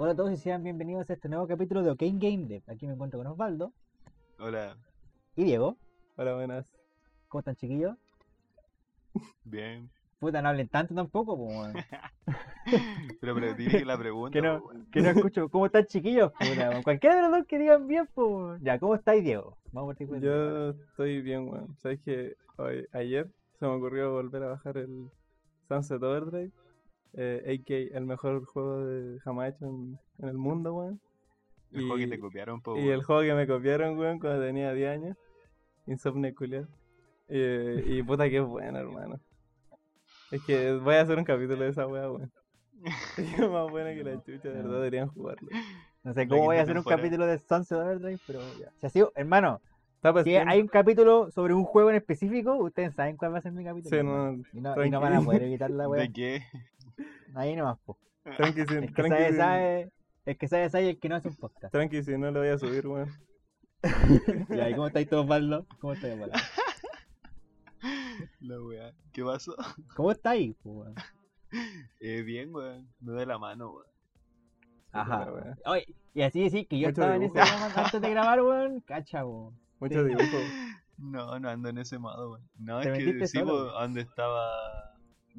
Hola a todos y sean bienvenidos a este nuevo capítulo de OK Game Dev. Aquí me encuentro con Osvaldo Hola, y Diego. Hola, buenas. ¿Cómo están, chiquillos? bien. Puta, no hablen tanto tampoco, po, weón. Pero, pero dime la pregunta. que, no, que no escucho. ¿Cómo están, chiquillos? Puta. Cualquiera de los dos que digan bien, pues. weón. Ya, ¿cómo estáis, Diego? Vamos a partir con Yo estoy bien, weón. Sabes que ayer se me ocurrió volver a bajar el Sunset Overdrive, eh, AK, el mejor juego de jamás hecho en, en el mundo, weón. El juego que te copiaron, po, y weón. el juego que me copiaron, weón, cuando tenía 10 años. Insomnia. Eh, y puta que bueno, hermano. Es que voy a hacer un capítulo de esa weá, weón. Es más buena que la chucha, de verdad deberían jugarlo. No sé cómo voy a hacer un temporada. capítulo de Sunset Overdrive, pero ya. Si ha sido, hermano, si hay un capítulo sobre un juego en específico, ustedes saben cuál va a ser mi capítulo. Sí, no, y, y no van a poder evitar la weá. ¿De qué? Ahí nomás, po. Tranqui, si, El que tranqui, sabe, si- sabe. El que sabe, sabe y el que no hace un podcast. tranqui, si no lo voy a subir, weón. Ya, ¿y cómo estáis todos, Osvaldo? ¿Cómo estáis, Osvaldo? La weá. ¿Qué pasó? ¿Cómo estáis, po, weón? Eh, bien, weón. Me da la mano, weón. Ajá. Weón. Oye, y así decir que yo Mucho estaba en ese programa antes de grabar, weón. Cacha, weón. Mucho Sí. dibujo. No, no ando en ese modo, weón. No, Te es que sí, solo, weón. ando estaba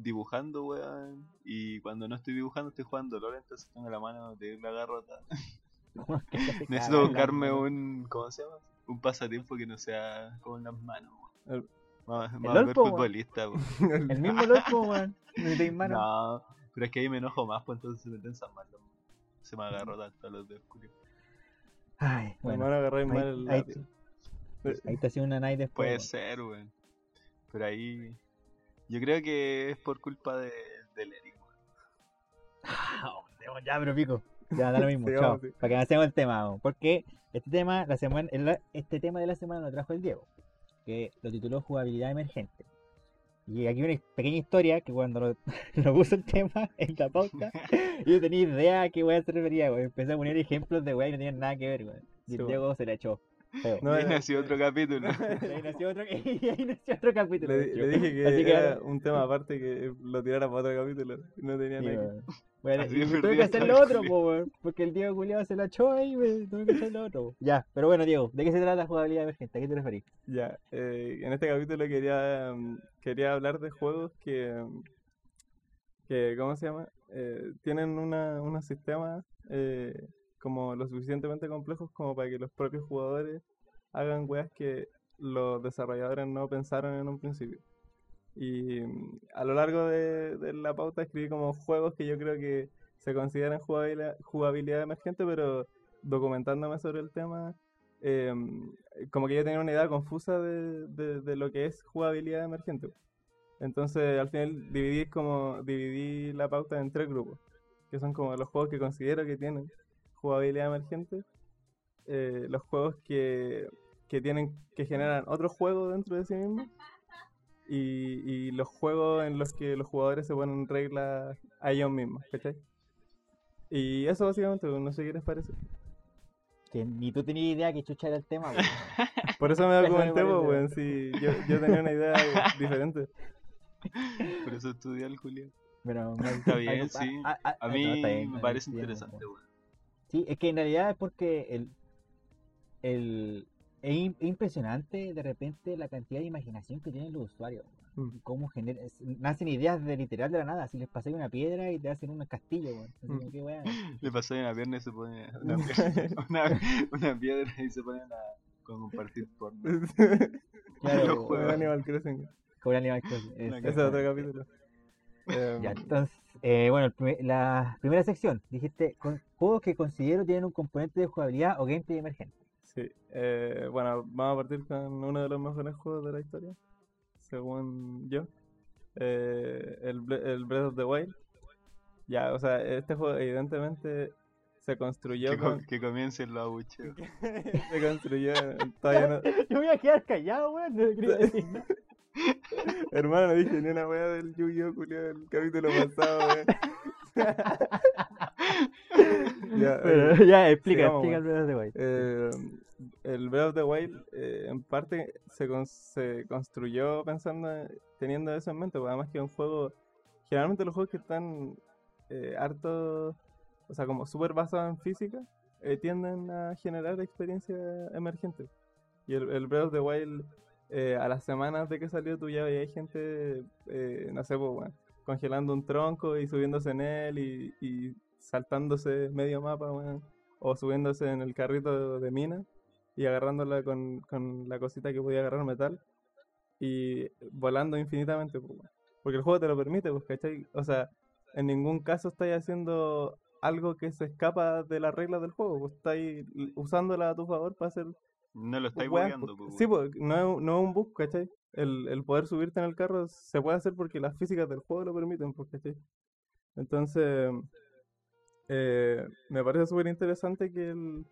dibujando, weón. Y cuando no estoy dibujando, estoy jugando LOL, entonces tengo la mano de la garrota. Necesito Necesito buscarme un. ¿Cómo se llama? Un pasatiempo que no sea con las manos, weón. El- Vamos, El futbolista, weón. El mismo loco, weón. No, pero es que ahí me enojo más, pues entonces se me tensan más los Se me agarró tanto los dedos, culiao. Ay, Bueno, hermano, agarré ahí- mal el ahí-. Ahí te hacía una night después. Puede ser, weón. Pero ahí. Yo creo que es por culpa de, del Eric. Ah, ya, pero pico. Ya, da lo mismo, Sí, chao. vamos, sí. Para que avancemos el tema, weón. Porque este tema, la semana, el- este tema de la semana lo trajo el Diego. Que lo tituló Jugabilidad Emergente. Y aquí una pequeña historia que cuando lo, lo puso el tema en la pauta, yo tenía idea a qué weá se refería, weón. Empecé a poner ejemplos de weá y no tenían nada que ver, weón. Y el. Diego se la echó. Feo. No, y ahí nació otro capítulo. Y ahí nació otro, y ahí nació otro capítulo. Le, dije que Así que era ahora- un tema aparte que lo tirara para otro capítulo. No tenía Sí, nada weón. Bueno, tuve que hacer el lo otro, po, porque el Diego culiado se la echó ahí me tuve que hacer lo otro. po. Ya, pero bueno, Diego, ¿de qué se trata la jugabilidad emergente? ¿A qué te referís? que- Ya, eh, en este capítulo quería, mm, quería hablar de juegos que, que ¿cómo se llama? Eh, tienen una, unos sistemas eh, como lo suficientemente complejos como para que los propios jugadores hagan weas que los desarrolladores no pensaron en un principio. Y mm, a lo largo de, la pauta escribí como juegos que yo creo que se consideran jugabilidad, jugabilidad emergente, pero documentándome sobre el tema, eh, como que yo tenía una idea confusa de, de- de lo que es jugabilidad emergente. Entonces al final dividí como dividí la pauta en tres grupos, que son como los juegos que considero que tienen jugabilidad emergente, eh, los juegos que, que tienen que generan otro juego dentro de sí mismos y, y los juegos en los que los jugadores se ponen reglas a ellos mismos, ¿cachai? Y eso básicamente, pues, no sé qué les parece. Que ni tú tenías idea que chucha era el tema, weón. Por eso me documenté, pues, weón, si yo, yo tenía una idea diferente. Por eso estudié al Julio. Pero me- Está bien, sí. ah, ah, A mí bien, me parece sí, interesante, weón. Sí, es que en realidad es porque el, el, es im- es impresionante de repente la cantidad de imaginación que tienen los usuarios. Mm. Cómo genera, es- nacen ideas de literal de la nada. Si les pasáis una piedra y te hacen un castillo, Mm. qué weá. Le en la pierna y se pone una, piedra- una, una piedra y se ponen a compartir porno. Claro. Animal Crossing. como Animal Crossing, Una. Ese es otro capítulo. Em, Ya, entonces, eh, bueno, el primer- la primera sección, dijiste, con, juegos que considero tienen un componente de jugabilidad o gameplay emergente. Sí, eh, bueno, vamos a partir con uno de los mejores juegos de la historia, según yo. Eh, el, Bre- el Breath of the Wild. Ya, o sea, este juego evidentemente se construyó Que, co- con... que comiencen los abucheos. se construyó, todavía no... Yo me voy a quedar callado, weón, no. Hermano, no dije ni una weá del Yu-Gi-Oh! culiao, del capítulo pasado. Ya, Pero eh, ya, explica, sigamos, explica el. Breath of the Wild. Eh, el Breath of the Wild eh, en parte se, con- se construyó pensando, en- teniendo eso en mente, porque además que es un juego, generalmente los juegos que están eh, harto, o sea, como súper basados en física, eh, tienden a generar experiencias emergentes. Y el, el Breath of the Wild, eh, a las semanas de que salió, tú ya veías gente, eh, no sé, pues, congelando un tronco y subiéndose en él y, saltándose medio mapa, o subiéndose en el carrito de mina y agarrándola con, con la cosita que podía agarrar metal y volando infinitamente, pues, porque el juego te lo permite, pues, ¿cachai? O sea, en ningún caso estáis haciendo algo que se escapa de las reglas del juego, pues estáis usándola a tu favor para hacer No lo estáis weas, bugueando, pues. pues, Sí, pues no es, no es un bug, ¿cachai? El, el poder subirte en el carro se puede hacer porque las físicas del juego lo permiten, pues, ¿cachai? Entonces, eh, me parece súper interesante que, el,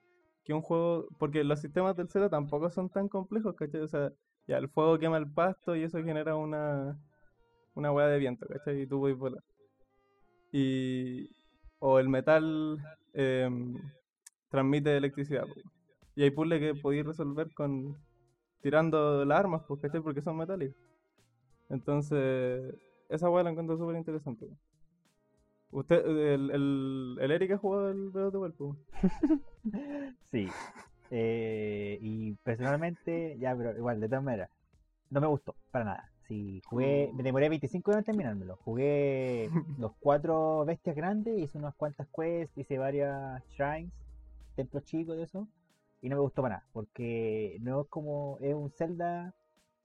que un juego, porque los sistemas del Zelda tampoco son tan complejos, ¿cachai? O sea, ya el fuego quema el pasto y eso genera una, una hueá de viento, ¿cachai? Y tú puedes volar. Y, o el metal em, transmite electricidad, pues. Y hay puzzles que podéis resolver con tirando las armas, pues, ¿cachai? Porque son metálicos. Entonces, esa hueá la encuentro súper interesante. Usted, el, el, el Eric ha jugado el Wild, pues. Sí. Eh, y personalmente, ya, pero igual, de todas maneras, no me gustó, para nada. Sí, jugué, me demoré 25 años en terminármelo. Jugué los cuatro bestias grandes, hice unas cuantas quests, hice varias shrines, templos chicos de eso, y no me gustó para nada, porque no es como, es un Zelda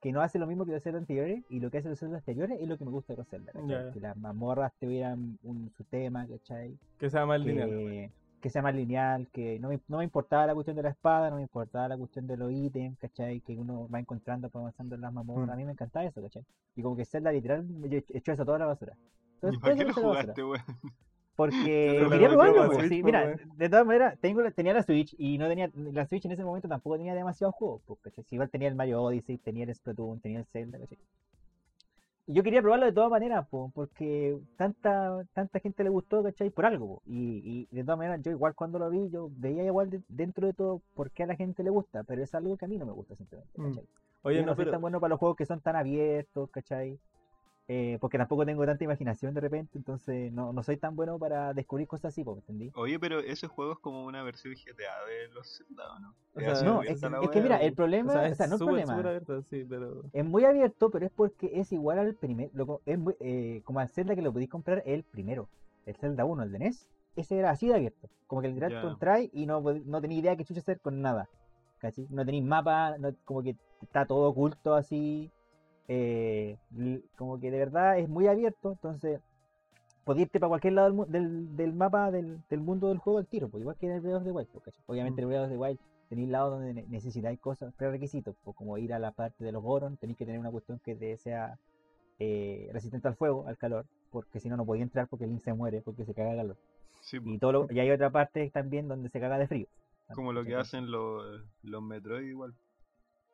que no hace lo mismo que los Zelda anteriores, y lo que hace los Zelda anteriores es lo que me gusta de los Zelda, ya. Que las mazmorras tuvieran un, su tema, ¿cachai? Que sea más lineal. que, que sea más lineal, que no me, no me importaba la cuestión de la espada, no me importaba la cuestión de los ítems, ¿cachai? Que uno va encontrando para avanzando en las mazmorras. Mm. A mí me encantaba eso, ¿cachai? Y como que Zelda literal me ech- echó eso toda la basura. ¿Y para qué lo jugaste, weón? Porque quería probarlo, Switch, sí, mira, weón. de todas maneras, tengo, tenía la Switch y no tenía, la Switch en ese momento tampoco tenía demasiados juegos, pues, ¿cachai? Si igual tenía el Mario Odyssey, tenía el Splatoon, tenía el Zelda, ¿cachai? Y yo quería probarlo de todas maneras, po, porque tanta, tanta gente le gustó, ¿cachai? Por algo. Y, y de todas maneras, yo igual cuando lo vi, yo veía igual de- dentro de todo por qué a la gente le gusta, pero es algo que a mí no me gusta simplemente, Mm. ¿cachai? Oye, Yo no, no soy pero. tan bueno para los juegos que son tan abiertos, ¿cachai? Eh, porque tampoco tengo tanta imaginación de repente, entonces no, no soy tan bueno para descubrir cosas así, po, ¿me entendí? Oye, pero ese juego es como una versión GTA de los Zelda, ¿o no? O Es sea, No, es, la es que mira, ¿o? el problema, O sea, o es sea, no el problema, abierto, sí, pero. es muy abierto, pero es porque es igual al primer, loco, es muy- eh, como al Zelda que lo podéis comprar el primero, el Zelda 1, el de NES, ese era así de abierto, como que Ya. tú entráis y no, no tenéis idea qué chucha hacer con nada, ¿cachai? No tenéis mapa, no- como que está todo oculto así, eh, como que de verdad es muy abierto, entonces podéis irte para cualquier lado del, del, del mapa del, del mundo del juego al tiro, pues igual que en el Breath of the Wild, pues, ¿cachai? Obviamente Mm. el Breath of the Wild tenéis lados donde ne- necesitáis cosas, prerequisitos, pues, como ir a la parte de los Goron, tenéis que tener una cuestión que te sea eh, resistente al fuego, al calor, porque si no, no podía entrar porque el Link se muere, porque se caga de calor. Sí, Y, po. todo lo- y hay otra parte también donde se caga de frío. como lo que hacen los, los Metroid igual.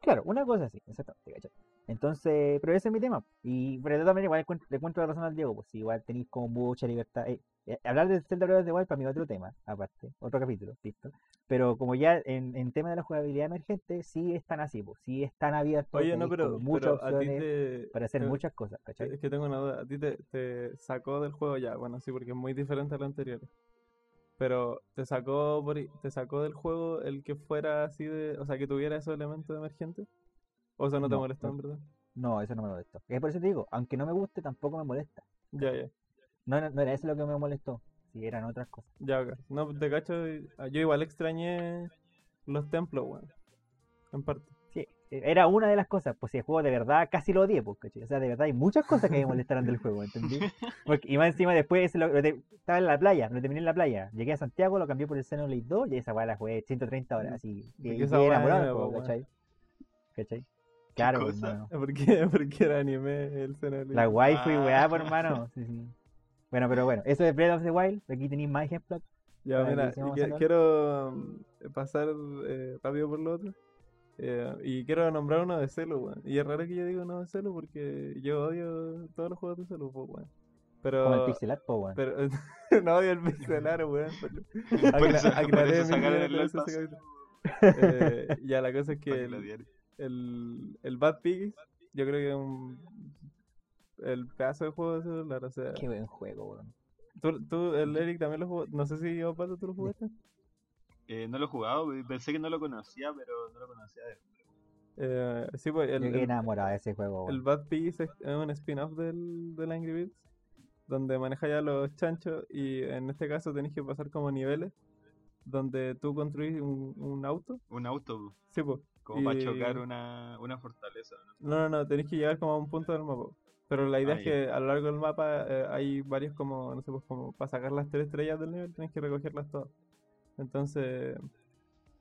Claro, una cosa así, exactamente, ¿cachai? Entonces, pero ese es mi tema. Y pero maneras, igual le encuentro la razón al Diego, pues igual tenéis como mucha libertad. eh, eh, hablar de Zelda Breath of the Wild para mí es otro tema, aparte, otro capítulo, listo. Pero como ya en, en tema de la jugabilidad emergente, sí es tan así, pues, sí es tan abierto, Oye, no, pero, muchas pero a ti opciones te. para hacer te- muchas cosas, ¿cachai? Es que tengo una duda. A ti te, te sacó del juego ya, bueno, sí, porque es muy diferente a lo anterior. Pero te sacó te sacó del juego el que fuera así de, o sea, que tuviera esos elementos emergentes. O eso no te No, no. en verdad. No, eso no me molestó. Es por eso te digo, aunque no me guste, tampoco me molesta. Ya, ya, No, no, no era eso lo que me molestó, si eran otras cosas. ya, ok. No, te cacho. y- ah, Yo igual extrañé los templos, weón. En parte. Sí, e- era una de las cosas, pues si el juego de verdad casi lo odié, pues, ¿cachai? O sea, de verdad hay muchas cosas que me molestaron del juego, ¿entendí? Porque, y más encima después lo- lo te- estaba en la playa, lo terminé en la playa, llegué a Santiago, lo cambié por el Xenoblade 2 y esa weá la jugué 130 horas, así, y, y weá enamorado juego, weón. ¿cachai? ¿Cachai? Claro, pues, hermano. ¿Por qué? Porque era anime el Xenoblade. La waifu y weá, Ah. por hermano. Sí, sí. Bueno, pero bueno, eso es Breath of the Wild, aquí tenéis más ejemplos. Ya, mira, hablando. quiero mm, pasar eh, rápido por lo otro. Eh, y quiero nombrar uno de celo, weón. Y es raro que yo diga uno de celo porque yo odio todos los juegos de celo, pues, weón. Pero, Como el pixel art, po, weón. pero no odio el pixelar, weón. Por Acla- eso, por aclaré mi idea el de. Eh, ya, la cosa es que el, el, Bad Piggies, yo creo que es un, el pedazo de juego de celular, o sea, Qué buen juego, weón. ¿Tú, tú, el Eric también lo jugó? No sé si Opato tú lo jugaste. Eh, no lo he jugado, pensé que no lo conocía, pero no lo conocía de eh, sí, pues el, Yo quedé el, enamorado de ese juego. el. Bad Piggies es es un spin-off del, del Angry Birds, donde maneja ya los chanchos y en este caso tenés que pasar como niveles, donde tú construís un, un auto. Un auto, Sí, pues. Como para Y- chocar una, una fortaleza, ¿no? No, no, no, tenés que llegar como a un punto del mapa. Pero la idea Ah, es ya. que a lo largo del mapa eh, hay varios como, no sé, pues como para sacar las tres estrellas del nivel tenés que recogerlas todas. Entonces...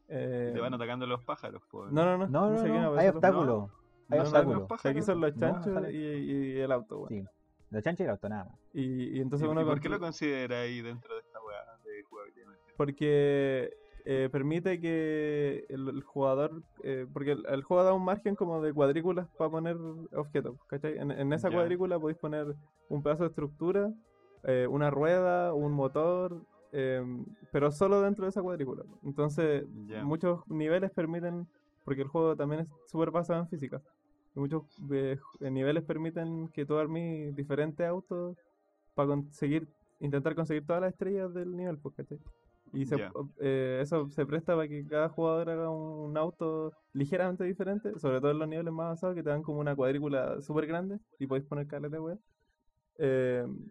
eh, Te van atacando los pájaros, pues. No, no, no. No, no, no, pues, hay obstáculos. no. Hay No, no, obstáculos. no, aquí son los No, chanchos y, y el auto, weón. Sí. Los chanchos y el auto, nada más. Y, y ¿Y, entonces y uno por qué lo considera ahí dentro de esta weá de jugabilidad? Porque eh, permite que el, el jugador, eh, porque el, el juego da un margen como de cuadrículas para poner objetos, ¿cachai? En, en esa cuadrícula podéis poner un pedazo de estructura, eh, una rueda, un motor, eh, pero solo dentro de esa cuadrícula. Entonces, muchos niveles permiten, porque el juego también es súper basado en física, y muchos niveles permiten que tú armes diferentes autos para conseguir, intentar conseguir todas las estrellas del nivel, pues, ¿cachai? Y se- eh, eso se presta para que cada jugador haga un, auto ligeramente diferente, sobre todo en los niveles más avanzados que te dan como una cuadrícula súper grande y podéis poner caleta de weá.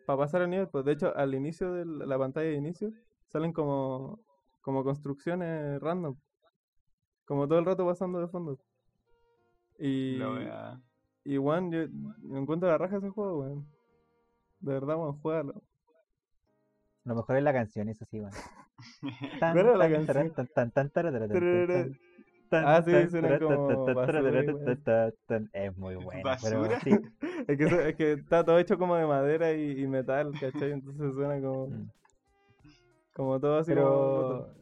para pasar el nivel, pues de hecho al inicio de la la pantalla de inicio salen como, como construcciones random, como todo el rato pasando de fondo. Y, weón, yo me encuentro la raja ese juego, weón. De verdad, weón, juégalo. Lo mejor es la canción, eso sí, weón. ¿Cuál era la canción? Ah, sí, suena como basura. Es muy buena, pero ¿Basura? sí. Es que, es que está todo hecho como de madera y, y metal, ¿cachai? Entonces suena como, Mm. como todo así como Pero roto.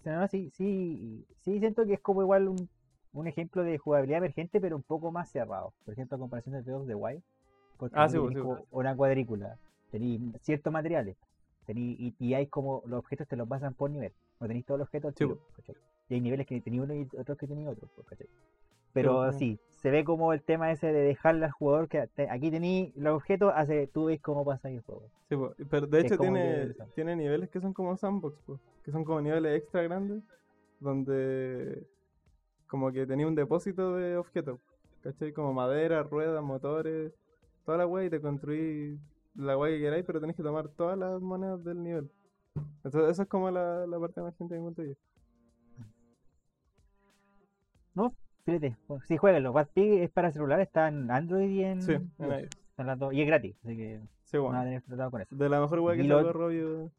o sea, no, sí, sí, sí siento que es como igual un, un ejemplo de jugabilidad emergente, pero un poco más cerrado. Por ejemplo, a comparación de Breath of the Wild, porque Ah, sí, pues, sí, como una cuadrícula, tenéis ciertos materiales, tenéis, y, y hay como los objetos te los pasan por nivel, no tenéis todos los objetos Sí, tiro. Y hay niveles que tenéis uno y otros que tenéis otro, ¿cachai? Pero sí, se ve como el tema ese de dejarle al jugador que te- aquí tenéis los objetos, hace, tú ves cómo pasa el juego. Sí, po, pero de hecho tiene, tiene niveles que son como sandbox, po, que son como niveles extra grandes, donde como que tenía un depósito de objetos, ¿cachai? Como madera, ruedas, motores, toda la wea y te construí la wea que queráis, pero tenés que tomar todas las monedas del nivel. Entonces, eso es como la, la parte más gente que encuentro yo. No, fíjate, bueno, sí, jueguenlo. Bad Pig es para celular, está en Android y en. Sí, en iOS. Están las dos- y es gratis, así que Sí, van a bueno. tener tratado con eso. De la mejor wea que sacó Robio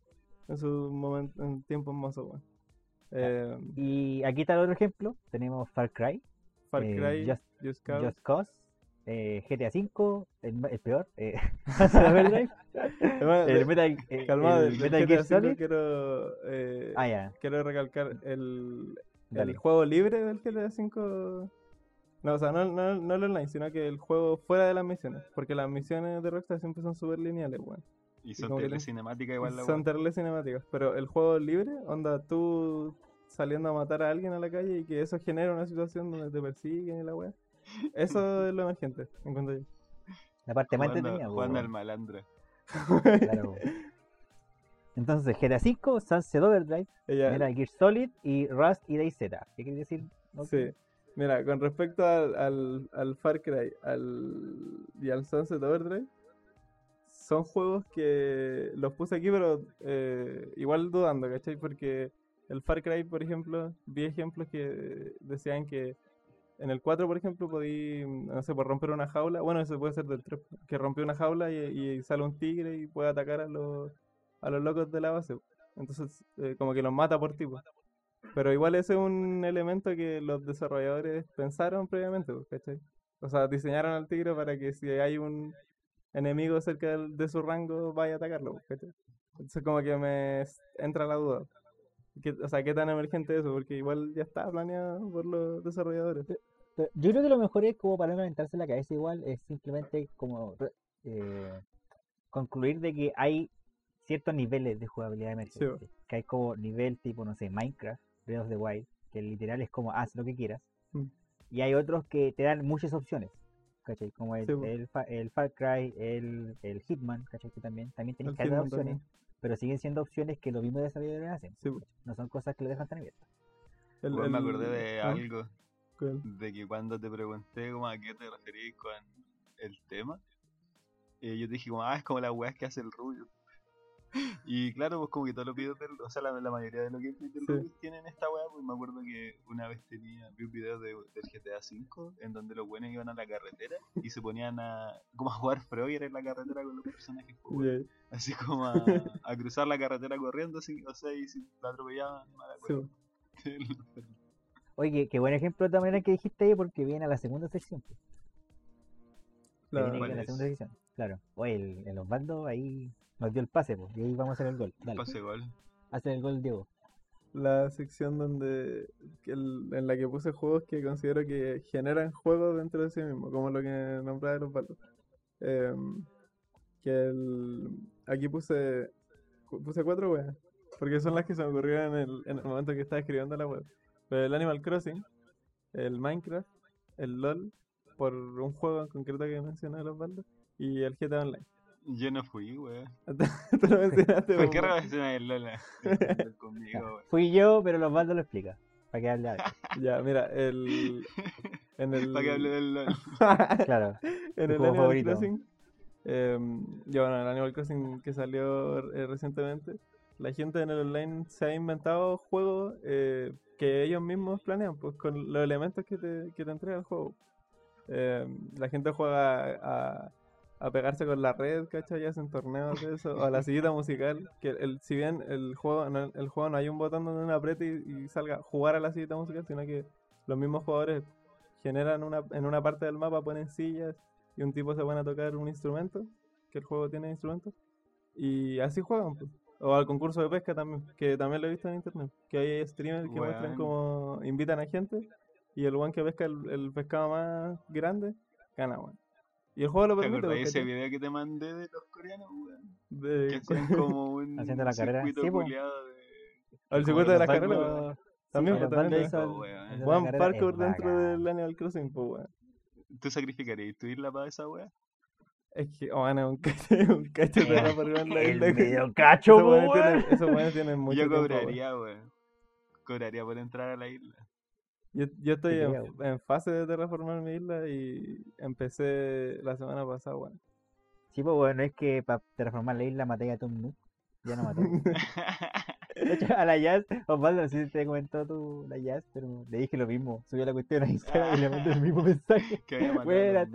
en su momento, en tiempos mozos, weón. Eh, Y aquí está el otro ejemplo. Tenemos Far Cry, Far eh, Cry, Just- Just Cause. Just Cause, eh, GTA V, el, peor, eh, el Metal, eh, Calmado, el Metal Gear Solid. quiero, eh, Ah, quiero recalcar el, el juego libre del GTA V. No, o sea, no, no, no el online, sino que el juego fuera de las misiones. Porque las misiones de Rockstar siempre son súper lineales, weón. Y son como que tele le- cinemáticas igual la Son weá. terribles cinemáticas. Pero el juego libre, onda, tú saliendo a matar a alguien a la calle y que eso genera una situación donde te persiguen y la weá. Eso es lo emergente, encuentro yo. La parte más entretenida. jugando weón. al malandro. Claro. Entonces, GTA V, Sunset Overdrive, Ella, Metal Gear Solid y Rust y DayZ. ¿Qué quiere decir? No Sí. Mira, con respecto al, al, al Far Cry al, y al Sunset Overdrive, son juegos que los puse aquí, pero eh, igual dudando, ¿cachai? Porque el Far Cry, por ejemplo, vi ejemplos que decían que en el 4, por ejemplo, podí, no sé, por romper una jaula, bueno, eso puede ser del 3, que rompió una jaula y, sale un tigre y puede atacar a los, a los locos de la base. Entonces, eh, como que los mata por tipo. Pero igual ese es un elemento que los desarrolladores pensaron previamente, pues, ¿cachai? O sea, diseñaron al tigre para que si hay un enemigo cerca de su rango, vaya a atacarlo, pues, ¿cachai? Entonces como que me entra la duda. ¿Qué- o sea, ¿qué tan emergente es eso? Porque igual ya está planeado por los desarrolladores. Pero Yo creo que lo mejor es como para no calentarse la cabeza igual, es simplemente como eh, concluir de que hay ciertos niveles de jugabilidad emergente. Que hay como nivel tipo, no sé, Minecraft, Breath of the Wild, que literal es como haz lo que quieras. Mm. Y hay otros que te dan muchas opciones. ¿cachai? Como el, Sí, el, Fa- el Far Cry, el, el Hitman, ¿cachai? Que también, también caleta de Hitman opciones, también. pero siguen siendo opciones que los mismos desarrolladores hacen. Sí. No son cosas que lo dejan tan abierto. El- Weón, me acordé de ¿ah? algo. De que cuando te pregunté como a qué te referís con el tema, eh, yo te dije como, ah, es como las weas que hace el Rubio. Y claro, pues como que todos los videos del, o sea, la, la mayoría de los gameplays del Sí. Tienen esta wea, pues me acuerdo que una vez tenía, vi un video de, del GTA V en donde los buenos iban a la carretera y se ponían a, como a jugar Frogger en la carretera con los personajes, pues, weón. Ya, así como a, a cruzar la carretera corriendo, así, o sea, y si la atropellaban, sí, wea. po. Oye, qué, buen ejemplo de todas maneras que dijiste ahí porque viene a la segunda sección. pues, que La- viene ¿Cuál a la segunda sección. Claro. Oye, el, el Osvaldo ahí nos dio el pase, pues, y ahí vamos a hacer el gol. Dale, Pase gol. hace el gol Diego. la sección donde que el- en la que puse juegos que considero que generan juegos dentro de sí mismo, como lo que nombraba los palos. Em, que el, aquí puse puse cuatro weas, porque son las que se me ocurrieron en el, en el momento que estaba escribiendo la web. Pero el Animal Crossing, el Minecraft, el LOL, por un juego en concreto que mencioné los baldos, y el GTA Online. Yo no fui, weón. Tú lo mencionaste, ¿Por po, qué weón. relaciona el Lola conmigo? Fui yo, pero el Osvaldo lo explica. Para que hable algo. Ya, mira, el. En el. Para que hable del LOL. Claro. en tu el Animal favorito. Crossing. em, ya bueno, el Animal Crossing que salió eh, recientemente. La gente en el online se ha inventado juegos eh, que ellos mismos planean, pues con los elementos que te, que te entrega el juego. Em, la gente juega a, a pegarse con la red, ¿cachai? Y hacen torneos de eso. O a la sillita musical. Que el, si bien el juego, no, el juego no hay un botón donde uno apriete y, y salga jugar a la sillita musical, sino que los mismos jugadores generan una, en una parte del mapa, ponen sillas y un tipo se pone a tocar un instrumento, que el juego tiene instrumentos, y así juegan. pues. O al concurso de pesca también, que también lo he visto en internet, que hay streamers que muestran Weón. como invitan a gente y el one que pesca el, el pescado más grande gana, weón. Y el juego lo ¿Te permite. pues, ese video que te mandé de los coreanos, weón? De- Que hacían como un Haciendo la carrera. circuito Sí, culiado de... como circuito de la Osvaldo- carrera, Osvaldo- weón. sí, También, el pues, también, el- el Juan Parkour dentro del Animal Crossing, pues, weón. ¿Tú sacrificarías tu isla para esa weá? Es que, oh, bueno, un cacho, un cacho de la por en la isla, medio cacho, weón. esos weones tienen mucho Yo weón. cobraría, weón. Cobraría por entrar a la isla. Yo, yo estoy Te en, en fase de terraformar mi isla y empecé la semana pasada, weón. Sí, pues bueno, es que para transformar la isla maté a Tom Nook. Ya no maté. De hecho, a la Jazz, Osvaldo, si te comentó tú la Jazz, pero le dije lo mismo. Subió la cuestión a Instagram y le mandé el mismo mensaje. que había weá,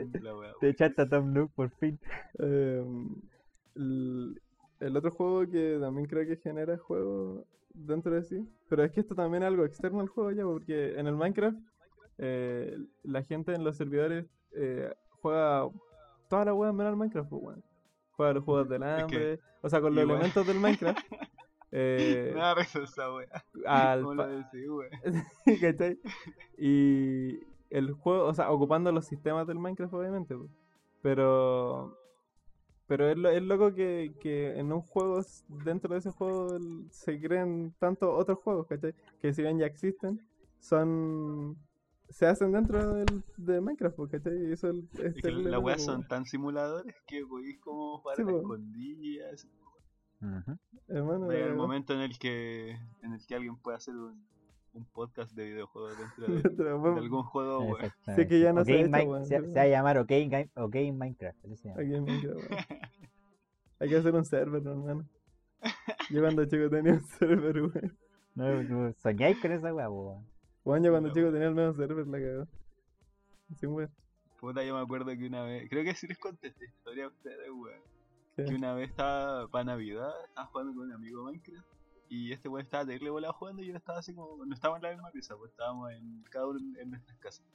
Te echaste a Tom Nook por fin. Em, el, el otro juego que también creo que genera juego dentro de sí, pero es que esto también es algo externo al juego ya, porque en el Minecraft eh, la gente en los servidores eh, juega toda la weá menos el Minecraft, pues. Juega los juegos del que hambre, o sea, con los igual- elementos del Minecraft. eh, Me da risa esa weá. al ¿Cómo lo decís, weón? ¿Cachai? Y el juego, o sea, ocupando los sistemas del Minecraft, obviamente. po. Pero. Pero es, lo- es loco que, que en un juego, dentro de ese juego, se creen tantos otros juegos, ¿cachai? Que si bien ya existen, son. Se hacen dentro del, de Minecraft, ¿cachai? Y eso es, es que las weas son tan simuladores que podéis como jugar Sí, a la Hermano, el eh, momento en el que en el que alguien puede hacer un, un podcast de videojuegos dentro de, algún juego. Exactamente. que ya no se ha hecho, se, va a llamar OK, Game- OK Minecraft. se llama. Minecraft. Hay que hacer un server, hermano. Yo cuando chico tenía un server, weón. No, soñáis con esa weá, weón. Juan, yo cuando No. chico tenía el mismo server, la cagó. Sin weón. Puta, yo me acuerdo que una vez, creo que sí les conté esta historia a ustedes, weón. ¿Qué? Que una vez estaba para Navidad, estaba jugando con un amigo Minecraft. Y este weón estaba terrible volado jugando y yo estaba así como, no estábamos en la misma pieza, pues estábamos en, cada uno en, nuestras casas.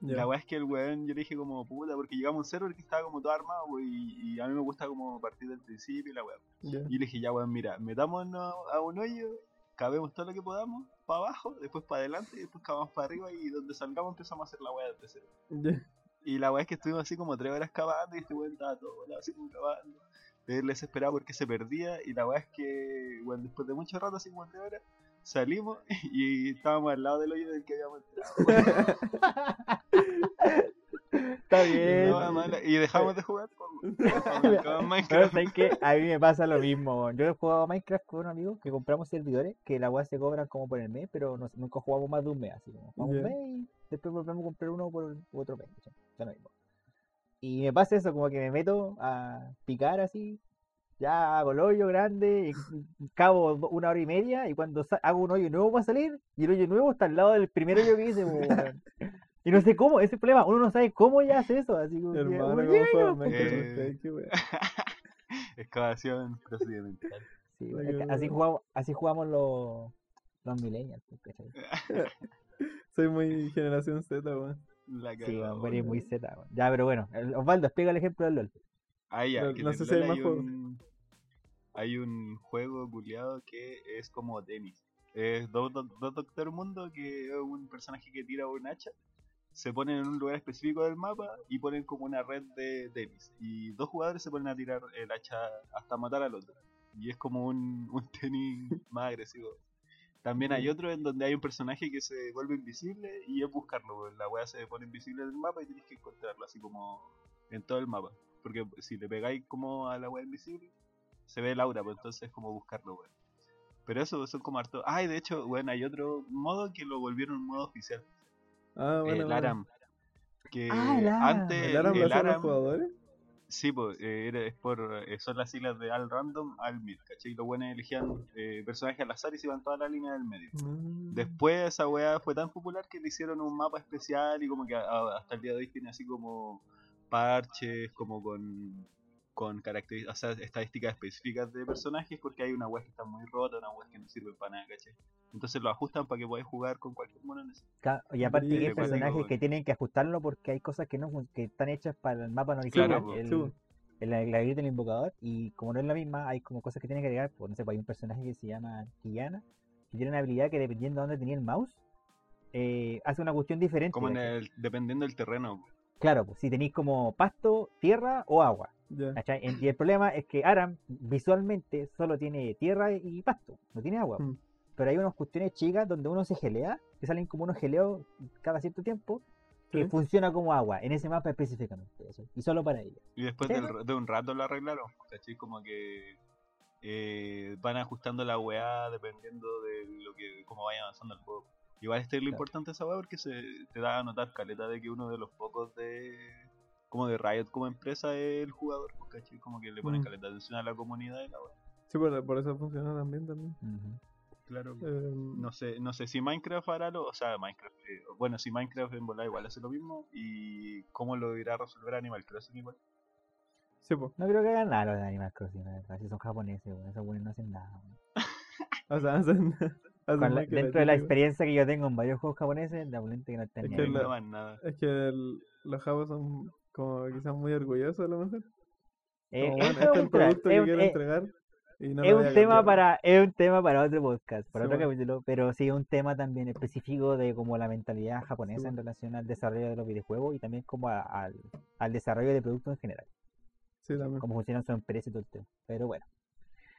La weá es que el weón, yo le dije como puta, porque llegamos a un server que estaba como todo armado, wey, y, y a mí me gusta como partir del principio y la weá. Y le dije, ya weón, mira, metámonos a un hoyo, cabemos todo lo que podamos, para abajo, después para adelante, y después cavamos para arriba y donde salgamos empezamos a hacer la weá desde cero. Ya. Y la weá es que estuvimos así como tres horas cavando y este weón estaba todo volado así como cavando. Él desesperado porque se perdía y la weá es que, bueno, después de mucho rato, así como tres horas, salimos y estábamos al lado del hoyo del que habíamos entrado. Está bien. No. Y dejamos de jugar, de. A mí me pasa lo mismo. Yo he jugado a Minecraft con un amigo que compramos servidores, que la weá se cobran como por el mes, pero no- nunca jugamos más de un mes, así como jugamos Ya. un mes y después volvemos a comprar uno por otro mes. Da lo mismo. Y me pasa eso, como que me meto a picar así, ya hago el hoyo grande, y cabo una hora y media, y cuando sa- hago un hoyo nuevo para salir, y el hoyo nuevo está al lado del primer hoyo que hice, weón. Y no sé cómo, ese es el problema, uno no sabe cómo ya hace eso, así como que, Hermano, "Oye, ¿cómo juega no, Minecraft Eh, wea. Excavación procedimental. Sí, así jugamos, así jugamos los, los millennials, pues, ¿cachai? Soy muy generación Z, weón. La Sí, muy Z. Ya, pero bueno, Osvaldo, explica el ejemplo del LOL. Ah, ya, No- que no sé si hay más hay juegos. un, hay un juego culiado que es como tenis. Es dos, Doctor Mundo que es un personaje que tira un hacha. Se ponen en un lugar específico del mapa y ponen como una red de tenis. Y dos jugadores se ponen a tirar el hacha hasta matar al otro. Y es como un, un tenis más agresivo. También hay otro en donde hay un personaje que se vuelve invisible y es buscarlo. weón. La wea se pone invisible en el mapa y tienes que encontrarlo así como en todo el mapa. Porque si le pegáis como a la wea invisible, se ve el aura, pues entonces es como buscarlo, weón. Pero eso son como harto. Ah, y de hecho, bueno, hay otro modo que lo volvieron un modo oficial. Ah, bueno. el bueno. Aram. Que Ah, antes ¿El Aram lo el hacen los Aram- jugadores? Sí, pues, eh, es por, eh, son las siglas de Al Random, Al Mid, ¿cachai? Los buenos elegían eh, personajes al azar y se iban toda la línea del medio. Mm. Después esa weá fue tan popular que le hicieron un mapa especial y como que a- a- hasta el día de hoy tiene así como parches, como con, con características, o sea, estadísticas específicas de personajes porque hay una weá que está muy rota, una weá que no sirve para nada, ¿cachai? Entonces lo ajustan para que podáis jugar con cualquier mono en ese. Ca- Y aparte que hay personajes que tienen que ajustarlo porque hay cosas que no que están hechas para el mapa no Claro, el, Sí, el- la grita del invocador, y como no es la misma, hay como cosas que tienen que agregar, pues no sé, hay un personaje que se llama Quillana, que tiene una habilidad que dependiendo de dónde tenía el mouse, eh, hace una cuestión diferente. Como en el, dependiendo del terreno. Claro, pues si tenéis como pasto, tierra o agua. Y el problema es que Aram visualmente solo tiene tierra y pasto, no tiene agua. Mm. Pero hay unas cuestiones chicas donde uno se gelea, que salen como unos geleos cada cierto tiempo, que Sí. funciona como agua, en ese mapa específicamente. Y solo para ella. Y después del- de un rato lo arreglaron, ¿cachai? Como que eh, van ajustando la weá dependiendo de lo que cómo vaya avanzando el juego. Igual este es lo Claro. importante de esa weá porque se te da a notar caleta de que uno de los pocos de como de Riot como empresa es el jugador, pues, ¿cachai? Como que le ponen Mm. caleta atención a la comunidad y la weá. Sí, por, por eso funciona también. también. Claro. Eh, No sé, no sé si Minecraft hará lo, o sea, Minecraft, eh, bueno, si Minecraft en volar igual hace lo mismo y cómo lo irá a resolver Animal Crossing igual. sí, pues. No creo que hagan nada los de Animal Crossing, la verdad. Si son japoneses, weón, esos buenos no hacen nada. O sea, hacen. hacen la- dentro de la experiencia que yo tengo en varios juegos japoneses, la volante que no están Es que la- nada. Es que el- los japos son como quizás muy orgullosos a lo mejor. Eh, Como, es bueno, este es el un producto que quiero eh, entregar. Y no es lo voy un a tema para es un tema para otro podcast para Sí, otro bueno. capítulo pero sí es un tema también específico de como la mentalidad japonesa Sí, en relación al desarrollo de los videojuegos y también como a- al, al desarrollo de productos en general Sí, también. cómo funcionan su empresa y todo el tema pero bueno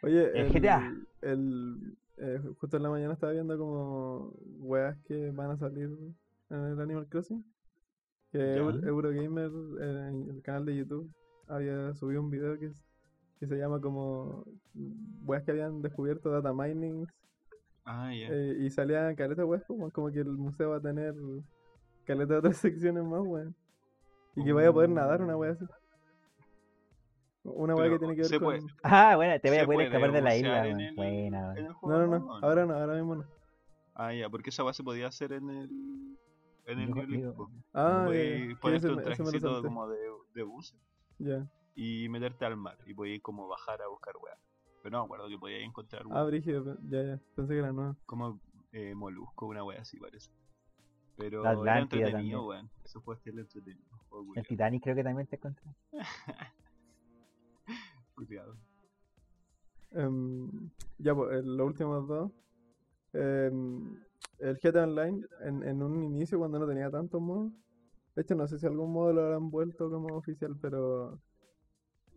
Oye, El el, GTA. el- eh, justo en la mañana estaba viendo como weas que van a salir en el Animal Crossing. Que Eurogamer eh, en el canal de YouTube había subido un video que, es- que se llama como mm, weas que habían descubierto data mining Ah, ya. eh, y salían caleta weas como, como que el museo va a tener caleta de otras secciones más weas. Y que vaya a poder nadar una wea así. Una wea que tiene que ver se con... puede- ah bueno te voy a ¿Se poder escapar de la isla en weón. el- en weón. el No, no, no, ahora no, ahora mismo no. Ah, ya, porque esa base podía hacer en el en el New League. Ah. Sí, ponerte un trajecito como de, de buce Ya. y meterte al mar y podías como bajar a buscar weá. Pero no me acuerdo que podías encontrar Ah, weá, brígido, pe- ya, ya. Pensé que era nuevo. como eh, molusco, una weá así parece. Pero La era entretenido, weón. Eso fue este entretenido. juego el Titanic creo que también te encontré culiao. Em, ya, pues, el- los últimos dos. Em, el GTA Online, en, en un inicio, cuando no tenía tantos modos. De hecho, no sé si algún modo lo habrán vuelto como oficial, pero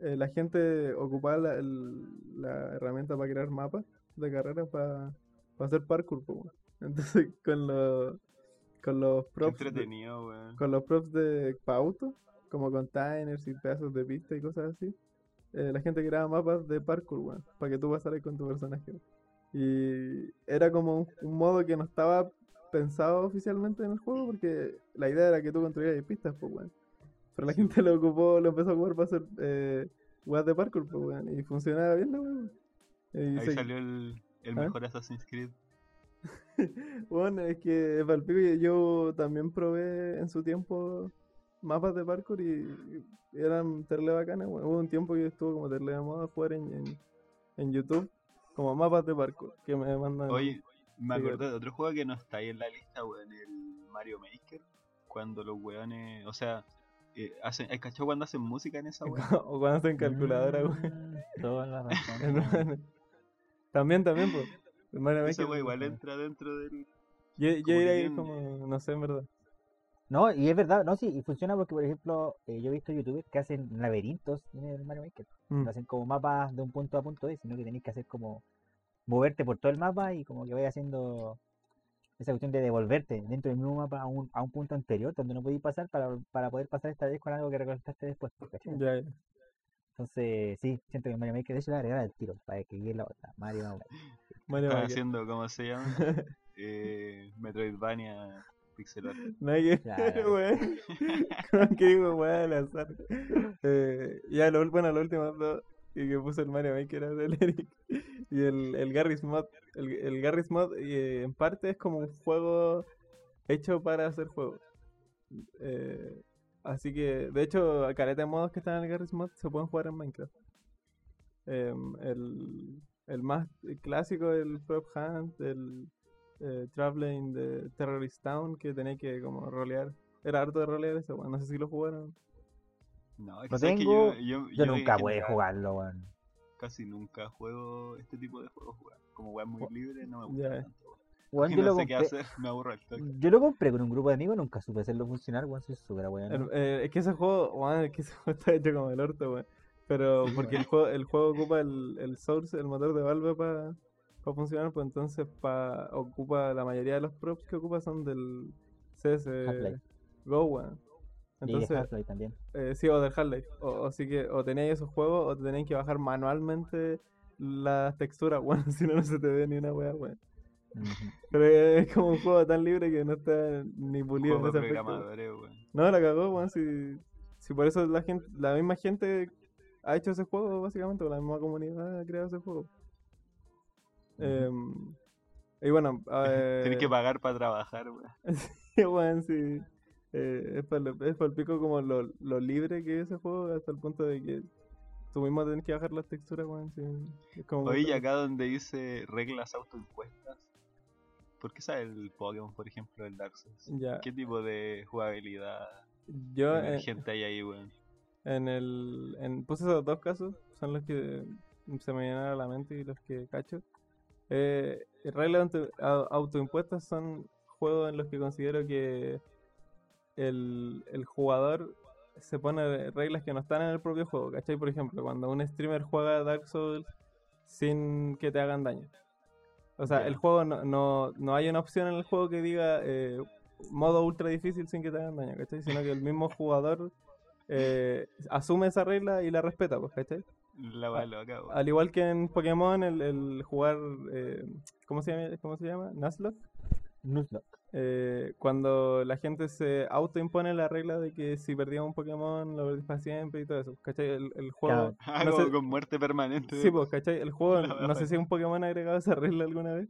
eh, la gente ocupaba la, el- la herramienta para crear mapas de carrera para hacer parkour. Entonces, con los, con los props. de- con los props de pa' auto, como containers y pedazos de pista y cosas así. eh, la gente creaba mapas de parkour, weón, para que tú pasaras con tu personaje. Y era como un, un modo que no estaba pensado oficialmente en el juego porque la idea era que tú construyeras pistas, pues, weón. Pero la gente lo ocupó, lo empezó a ocupar para hacer eh, weas de parkour, pues, weón. Y funcionaba bien, ¿no, weón? Ahí se- salió el, el ¿Ah? mejor Assassin's Creed. Bueno, es que palpico y yo también probé en su tiempo mapas de parkour y, eran terrible bacanas. weón. Hubo un tiempo que estuvo como terrible de moda jugar en, en, en YouTube como mapas de parkour que me mandan. Oye, me Sí, acordé de otro juego que no está ahí en la lista, weón, el Mario Maker. Cuando los weones, o sea, eh, hacen, ¿hay cachado cuando hacen música en esa weón? o cuando hacen calculadora, weón. Mm, Toda la razón. Hermano. también, también, pues. El Mario Maker, weón igual entra dentro del... Yo, yo diría que es como, no sé, en verdad. No, y es verdad, no, sí, y funciona porque, por ejemplo, eh, yo he visto youtubers que hacen laberintos en el Mario Maker. Mm. No hacen como mapas de un punto a punto B, sino que tenéis que hacer como moverte por todo el mapa y como que vayas haciendo esa cuestión de devolverte dentro del mismo mapa a un, a un punto anterior donde no podéis pasar para, para poder pasar esta vez con algo que recolectaste después. pues, ya. Entonces, sí, siento que Mario Maker de hecho le el tiro para que quede la otra. Mario Maker. Mario Están haciendo, ¿cómo se llama? eh, Metroidvania pixel art. No hay que Claro. weón. Como que digo, weón, al azar. Eh, ya, lo, bueno, los últimos dos y que puso el Mario Maker era del Eric. Y el, el Garry's Mod. El, el Garry's Mod, eh, en parte, es como un juego hecho para hacer juegos. Eh, así que, de hecho, caleta de modos que están en el Garry's Mod se pueden jugar en Minecraft. Em, el, el más clásico, el Prop Hunt, el eh, Traveling de Terrorist Town, que tenía que como rolear. Era harto de rolear ese, weón. No sé si lo jugaron. No, es que tengo, yo, yo, Yo en nunca pude general jugarlo, weón. Casi nunca juego este tipo de juegos, weón. Como weón muy libre, no me gusta tanto, weón. Yo no lo sé qué compré, hacer, me aburro el toque. yo lo compré con un grupo de amigos, nunca supe hacerlo funcionar, weón, soy súper weón. Eh, es que ese juego, weón, es que ese juego está hecho como el orto, weón. Pero Sí, porque el juego, el juego ocupa el, el source, el motor de Valve para funcionar, pues entonces pa, ocupa la mayoría de los props que ocupa son del CS. Go, weón. Y de Entonces, Half-Life también. eh, sí, o del Half-Life. O, o sí que o tenéis esos juegos o te tenéis que bajar manualmente las texturas, weón, si no, no se te ve ni una weá, weón. Pero es como un juego tan libre que no está ni pulido en ese aspecto. No, la cagó, weón. Si, si por eso la gente, la misma gente ha hecho ese juego, básicamente, o la misma comunidad ha creado ese juego. Em, y bueno, eh, Tienes que pagar para trabajar, weón. sí, weón, sí. Eh, es para el pico como lo, lo libre que es ese juego, hasta el punto de que tú mismo tenés que bajar las texturas, weón. sí. Es Oye, acá donde dice reglas autoimpuestas, ¿por qué sabe el Pokémon, por ejemplo, el Dark Souls? Ya. ¿Qué tipo de jugabilidad Yo eh, emergente hay ahí, weón? en el. En, puse esos dos casos, son los que se me llenaron a la mente y los que cacho. Eh, reglas auto- au- autoimpuestas son juegos en los que considero que el, el jugador se pone reglas que no están en el propio juego, ¿cachai? Por ejemplo, cuando un streamer juega Dark Souls sin que te hagan daño. O sea, el juego no, no, no hay una opción en el juego que diga eh, modo ultra difícil sin que te hagan daño, ¿cachai? Sino que el mismo jugador eh, asume esa regla y la respeta, pues, ¿cachai? La loca, weón. Al igual que en Pokémon, el, el jugar, eh, ¿cómo se llama? ¿Cómo se llama? Nuzlocke. Nuzlocke. Eh, cuando la gente se autoimpone la regla de que si perdías un Pokémon lo perdís para siempre y todo eso, ¿cachai? El, el juego... Ah, no sé- con muerte permanente. Sí, pues, ¿cachai? El juego, no sé si un Pokémon ha agregado esa regla alguna vez.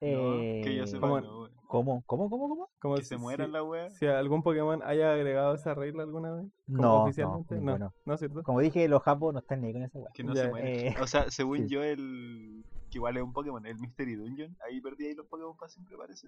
No, que yo Eh, sepa, ¿cómo- no. ¿Cómo? ¿Cómo? ¿Cómo? ¿Cómo? Como Que si, se muera si- la weá. si algún Pokémon haya agregado esa regla alguna vez. Como No, no, oficialmente. No, ninguno. no, ¿cierto? Como dije, los japos no están ni ahí con esa weá. Que no Ya, se muere. eh, O sea, según sí. yo, el. Que igual es un Pokémon, el Mystery Dungeon. Ahí perdí ahí los Pokémon para siempre, parece.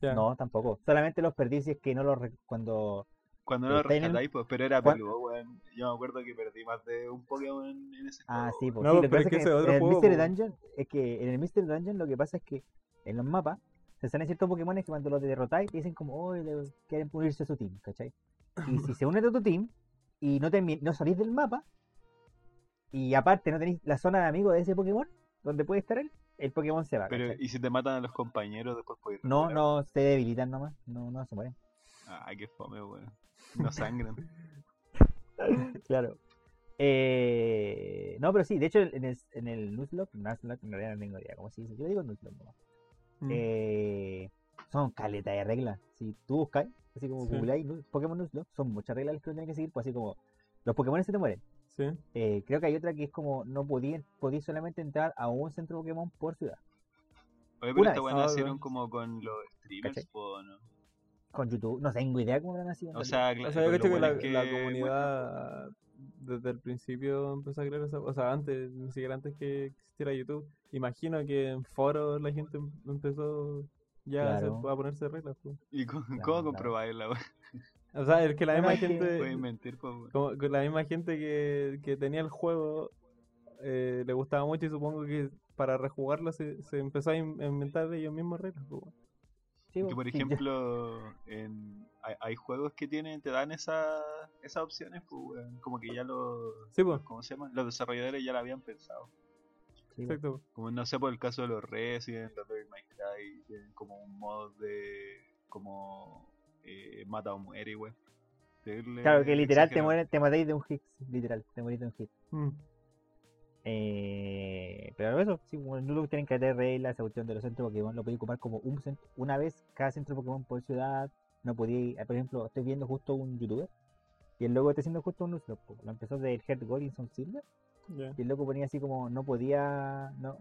Ya. No, tampoco. Solamente los perdí si es que no los... re- Cuando... Cuando no Pero lo está en el- rescatáis, pues, pero era peludo, weón. Yo me acuerdo que perdí más de un Pokémon en ese juego. Ah, sí, pues No, sí, pues, lo que pero es que es ese es otro en el juego, Mystery po. Dungeon, es que en el Mystery Dungeon lo que pasa es que en los mapas te salen ciertos Pokémon que cuando los derrotáis te dicen como, oh, le- quieren unirse a su team, ¿cachai? Y si se unen a tu team y no, no salís del mapa y aparte no tenéis la zona de amigos de ese Pokémon donde puede estar él, el Pokémon se va. Pero, ¿cachai? ¿y si te matan a los compañeros después puedes No, recuperar? no se debilitan nomás, no, no se mueren. Ah, qué fome, weón. No sangran. claro. Eh, no, pero sí, de hecho en el, en el Nuzlocke, Nuzlocke, en realidad no tengo idea cómo se dice, yo digo Nuzlocke nomás. Mm. Eh, son caleta de reglas. Si tú buscas, así como Sí. googleáis Pokémon Nuzlocke, son muchas reglas las que uno tiene que seguir, pues así como los Pokémon se te mueren. Sí. Eh, creo que hay otra que es como no podías podías solamente entrar a un centro Pokémon por ciudad. Oye, pero Una esta Ah, nacieron weón. como con los streamers, po, ¿no? Con YouTube, no tengo idea cómo lo han en O sea, O sea, yo con creo que la, comunidad desde el principio empezó a crear esa, o sea, antes, ni siquiera antes que existiera YouTube. Imagino que en foros la gente em- empezó ya a, hacer- Claro. a ponerse reglas. pues. ¿Y cómo, Claro, cómo claro. comprobar la? O sea, es que la misma gente, mentir, como que la misma gente que, que tenía el juego eh, le gustaba mucho y supongo que para rejugarlo se, se empezó a in- a inventar ellos mismos reglas. pues. Sí, Que po, por sí, ejemplo, en, hay, hay juegos que tienen, te dan esa, esas opciones, pues, weón. Como que ya los, Sí, pues, ¿cómo se llama? Los desarrolladores ya lo habían pensado. sí, po. exacto. Como no sé por el caso de los Resident, los de Minecraft, tienen como un mod de como eh, mata o muere. Terrible Claro, que literal te mueres, te matáis de un hit, literal, te morís de un hit. Mm. Eh, pero eso, sí, no tienen que tener reglas, esa cuestión de los centros Pokémon lo podéis ocupar como un cent- una vez cada centro Pokémon por ciudad. No podía, por ejemplo, estoy viendo justo un youtuber y el loco está haciendo justo un po. Lo empezó del y Sun Silver y el loco ponía así como no podía, no,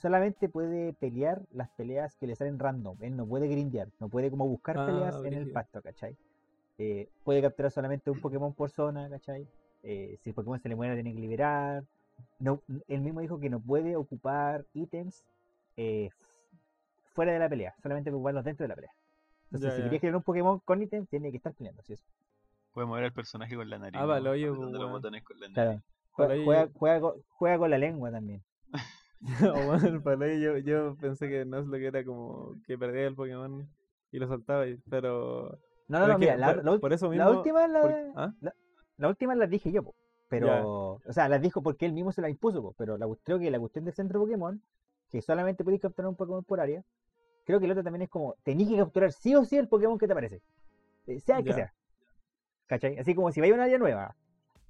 solamente puede pelear las peleas que le salen random. Él no puede grindear, no puede como buscar Ah, peleas en el pasto, ¿cachai? Eh, puede capturar solamente un Pokémon por zona, ¿cachai? Eh, si el Pokémon se le muere, tiene que liberar. No, él mismo dijo que no puede ocupar ítems eh, fuera de la pelea, solamente ocuparlos dentro de la pelea. Entonces, Ya, si querías crear un Pokémon con ítems, tiene que estar peleando, ¿sí? Puede mover al personaje con la nariz. Ah, vale, oye, pues, los weón. botones con la nariz. Claro. Por Juega, con, juega con la lengua también. O bueno, el Palay, yo, yo pensé que no es lo que era como que perdía el Pokémon y lo soltaba, y- pero... No, no, no, que mira, la, por, la ul- por eso la mismo... última la, por- ¿ah? la última las dije yo, po, pero, o sea, las dijo porque él mismo se las impuso, po, pero la, creo que la cuestión del centro Pokémon, que solamente podéis capturar un Pokémon por área, creo que el otro también es como, tenéis que capturar sí o sí el Pokémon que te aparece, eh, sea el que sea, ¿cachai? Así como si vais a un área nueva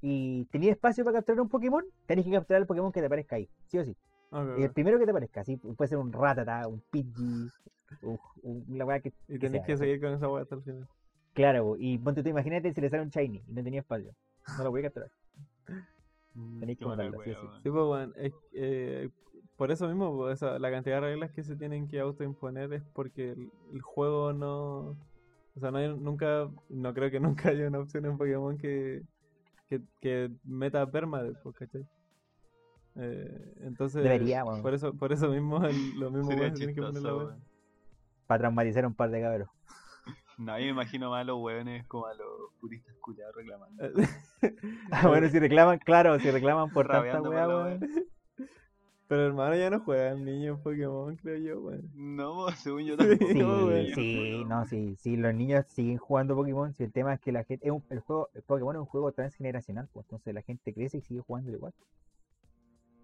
y tenéis espacio para capturar un Pokémon, tenéis que capturar el Pokémon que te aparezca ahí, sí o sí, Ok, y el primero que te aparezca, así puede ser un Ratata, un Pidgey, la weá que, Y tenéis que seguir con esa hueá hasta el final. Claro, y ponte tú, imagínate si le sale un Shiny y no tenía espacio, no lo voy a capturar. Tenéis que sí sí. Sí, pues, bueno, es- eh, por eso mismo, pues, esa- la cantidad de reglas que se tienen que autoimponer es porque el, el juego no... O sea, no hay, nunca, no creo que nunca haya una opción en Pokémon que, que, que meta permadeath, pues, ¿cachai? Eh, entonces, Debería, weón. por eso, por eso mismo el- lo mismo que la chistoso, weá. weón. Para traumatizar a un par de cabros. No, yo me imagino más a los weones como a los puristas culiados reclamando. Ah, bueno, si reclaman, claro, si reclaman por tanta weón. Pero hermano, ya no juegan niños en Pokémon, creo yo, weón. No, según yo Sí, tampoco. Sí, weón. sí, no, sí, sí, los niños siguen jugando Pokémon. Si el tema es que la gente, es un- el juego, el Pokémon es un juego transgeneracional, pues entonces la gente crece y sigue jugando igual.